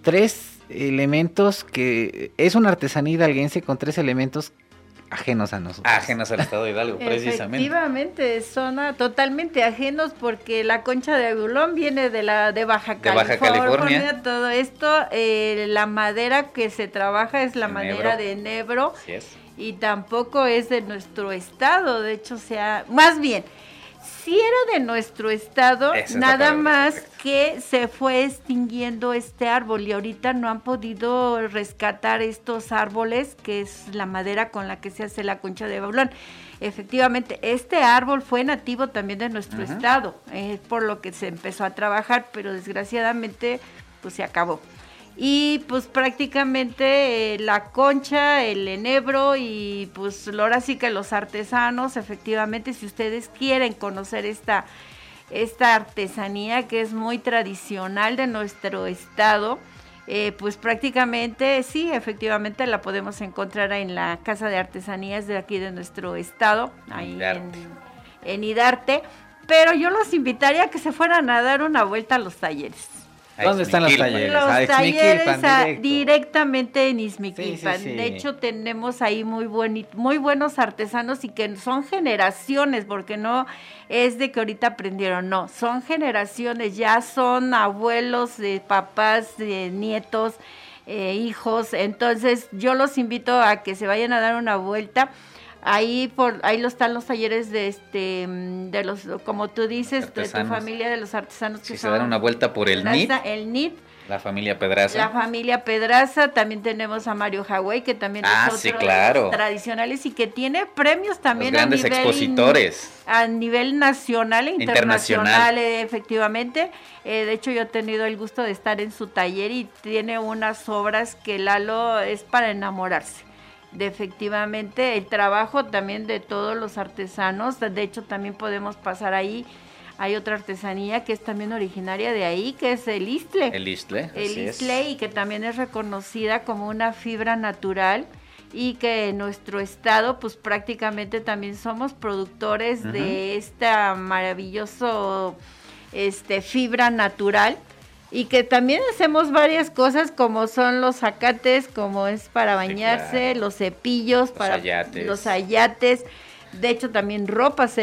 tres elementos que es una artesanía hidalguense con tres elementos ajenos a nosotros. Ajenos al estado de Hidalgo, precisamente. Efectivamente, son ah, totalmente ajenos porque la concha de abulón viene de la de Baja De California. Baja California. Todo esto, eh, la madera que se trabaja es la Enebro. madera de enebro Así es. y tampoco es de nuestro estado, de hecho, sea, más bien, si era de nuestro estado, Esa nada más que se fue extinguiendo este árbol y ahorita no han podido rescatar estos árboles, que es la madera con la que se hace la concha de babulón. Efectivamente, este árbol fue nativo también de nuestro estado, es por lo que se empezó a trabajar, pero desgraciadamente pues se acabó. Y pues prácticamente eh, la concha, el enebro y pues ahora sí que los artesanos, efectivamente, si ustedes quieren conocer esta, esta artesanía que es muy tradicional de nuestro estado, eh, pues prácticamente sí, efectivamente la podemos encontrar en la Casa de Artesanías de aquí de nuestro estado, ahí en, en Hidarte. Pero yo los invitaría a que se fueran a dar una vuelta a los talleres. ¿Dónde están los talleres? Los Ah, talleres ah, directamente en Izmiquilpan. Sí, sí, sí. De hecho, tenemos ahí muy, buen, muy buenos artesanos y que son generaciones, porque no es de que ahorita aprendieron, no, son generaciones, ya son abuelos, de papás, de nietos, eh, hijos. Entonces, yo los invito a que se vayan a dar una vuelta. Ahí por ahí lo están los talleres de este de los como tú dices de tu familia de los artesanos que Si se dan una vuelta por el NIT, el NIT la familia Pedraza. la familia Pedraza, también tenemos a Mario Hawái, que también Ah, es otro sí, de claro. los tradicionales y que tiene premios también Los grandes a nivel expositores. a nivel nacional e Internacional. internacional, eh, efectivamente. Eh, de hecho, yo he tenido el gusto de estar en su taller y tiene unas obras que Lalo es para enamorarse. De efectivamente, el trabajo también de todos los artesanos. De hecho, también podemos pasar ahí. Hay otra artesanía que es también originaria de ahí, que es el istle El Istle. el es. isle y que también es reconocida como una fibra natural y que en nuestro estado pues prácticamente también somos productores de esta maravilloso este fibra natural y que también hacemos varias cosas como son los zacates, como es para bañarse, claro. los cepillos, para ayates. los ayates. De hecho también ropa se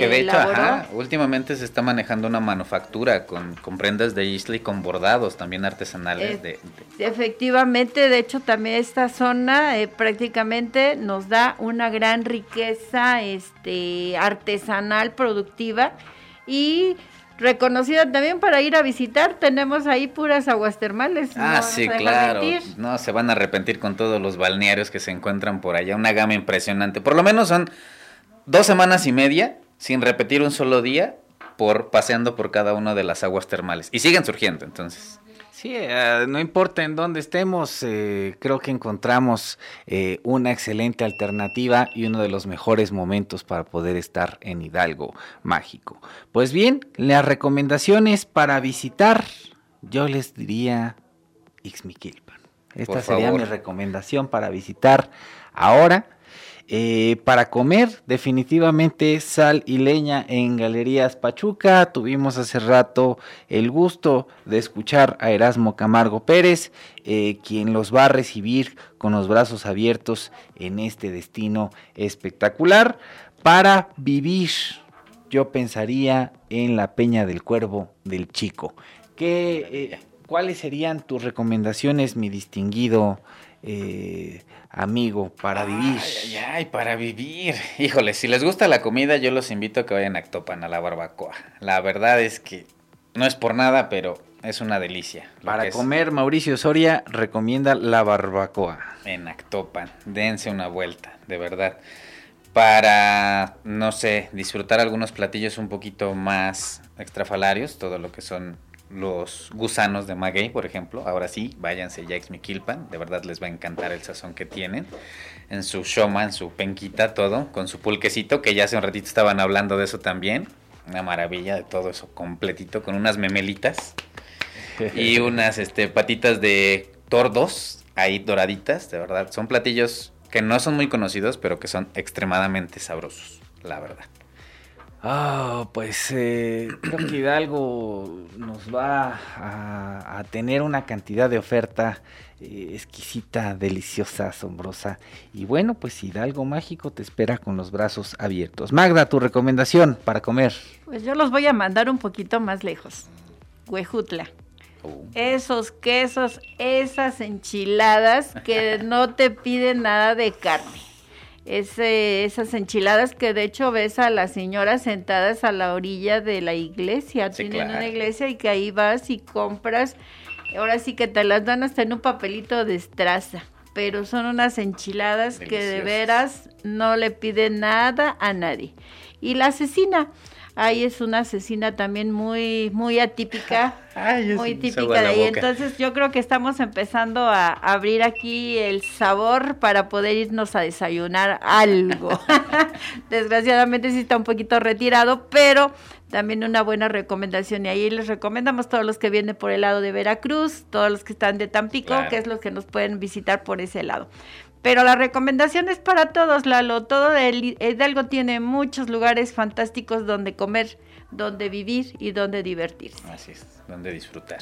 Que de hecho, elaboró. ajá, últimamente se está manejando una manufactura con, con prendas de isla y con bordados también artesanales. Eh, de, de- Efectivamente, de hecho también esta zona eh, prácticamente nos da una gran riqueza este, artesanal, productiva y reconocida también para ir a visitar. Tenemos ahí puras aguas termales. Ah, sí, claro. mentir. No, se van a arrepentir con todos los balnearios que se encuentran por allá. Una gama impresionante. Por lo menos son dos semanas y media sin repetir un solo día por paseando por cada una de las aguas termales. Y siguen surgiendo, entonces. Sí, eh, no importa en dónde estemos, eh, creo que encontramos eh, una excelente alternativa y uno de los mejores momentos para poder estar en Hidalgo Mágico. Pues bien, las recomendaciones para visitar, yo les diría Ixmiquilpan. Esta Por sería favor. mi recomendación para visitar ahora. Eh, para comer, definitivamente sal y leña en Galerías Pachuca. Tuvimos hace rato el gusto de escuchar a Erasmo Camargo Pérez, eh, quien los va a recibir con los brazos abiertos en este destino espectacular. Para vivir, yo pensaría en la Peña del Cuervo del Chico. ¿Qué, eh, ¿Cuáles serían tus recomendaciones, mi distinguido eh, amigo, para vivir? Ay, ay, ay, para vivir. Híjole, si les gusta la comida, yo los invito a que vayan a Actopan, a la barbacoa. La verdad es que no es por nada, pero es una delicia. Para comer, Mauricio Soria recomienda la barbacoa. En Actopan, dense una vuelta, de verdad. Para, no sé, disfrutar algunos platillos un poquito más extrafalarios, todo lo que son los gusanos de maguey, por ejemplo. Ahora sí, váyanse ya a Ixmiquilpan, de verdad les va a encantar el sazón que tienen. En su shoma, en su penquita, todo, con su pulquecito, que ya hace un ratito estaban hablando de eso también. Una maravilla de todo eso completito, con unas memelitas y unas este, patitas de tordos ahí doraditas, de verdad. Son platillos que no son muy conocidos, pero que son extremadamente sabrosos, la verdad. Ah, pues eh, creo que Hidalgo nos va a, tener una cantidad de oferta eh, exquisita, deliciosa, asombrosa. Y bueno, pues Hidalgo Mágico te espera con los brazos abiertos. Magda, tu recomendación para comer. Pues yo los voy a mandar un poquito más lejos. Huejutla. Oh. Esos quesos, esas enchiladas que no te piden nada de carne esas enchiladas que de hecho ves a las señoras sentadas a la orilla de la iglesia, tienen una iglesia y que ahí vas y compras, ahora sí que te las dan hasta en un papelito de estraza, pero son unas enchiladas que de veras no le piden nada a nadie. Y la asesina, Ahí es una asesina también muy, muy atípica, muy típica de ahí. Entonces yo creo que estamos empezando a abrir aquí el sabor para poder irnos a desayunar algo. Desgraciadamente sí está un poquito retirado, pero también una buena recomendación. Y ahí les recomendamos todos los que vienen por el lado de Veracruz, todos los que están de Tampico, que es los que nos pueden visitar por ese lado. Pero la recomendación es para todos, Lalo. Todo el Hidalgo tiene muchos lugares fantásticos donde comer, donde vivir y donde divertirse. Así es, donde disfrutar.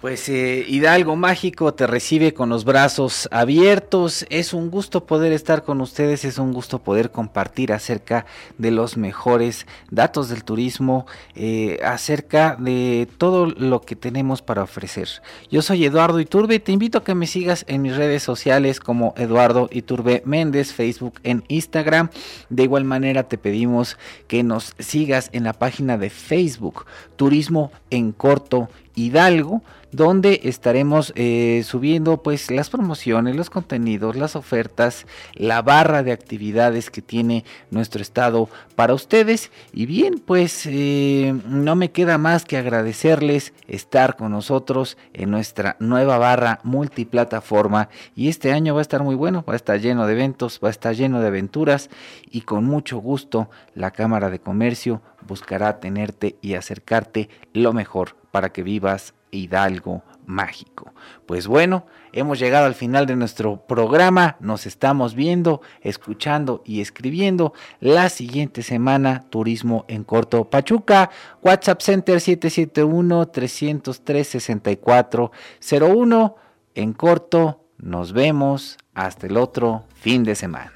Pues eh, Hidalgo Mágico te recibe con los brazos abiertos. Es un gusto poder estar con ustedes, es un gusto poder compartir acerca de los mejores datos del turismo, eh, acerca de todo lo que tenemos para ofrecer. Yo soy Eduardo Iturbe y te invito a que me sigas en mis redes sociales como Eduardo Iturbe Méndez, Facebook en Instagram. De igual manera te pedimos que nos sigas en la página de Facebook Turismo en Corto Hidalgo donde estaremos eh, subiendo pues las promociones, los contenidos, las ofertas, la barra de actividades que tiene nuestro estado para ustedes. Y bien, pues eh, no me queda más que agradecerles estar con nosotros en nuestra nueva barra multiplataforma. Y este año va a estar muy bueno, va a estar lleno de eventos, va a estar lleno de aventuras y con mucho gusto la Cámara de Comercio buscará tenerte y acercarte lo mejor para que vivas Hidalgo mágico. Pues bueno, hemos llegado al final de nuestro programa, nos estamos viendo, escuchando y escribiendo. La siguiente semana, Turismo en Corto Pachuca, WhatsApp Center 771-303-6401. En corto, nos vemos hasta el otro fin de semana.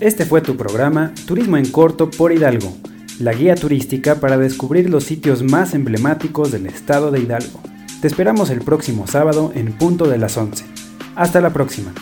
Este fue tu programa Turismo en Corto por Hidalgo la guía turística para descubrir los sitios más emblemáticos del estado de Hidalgo. Te esperamos el próximo sábado en punto de las 11. Hasta la próxima.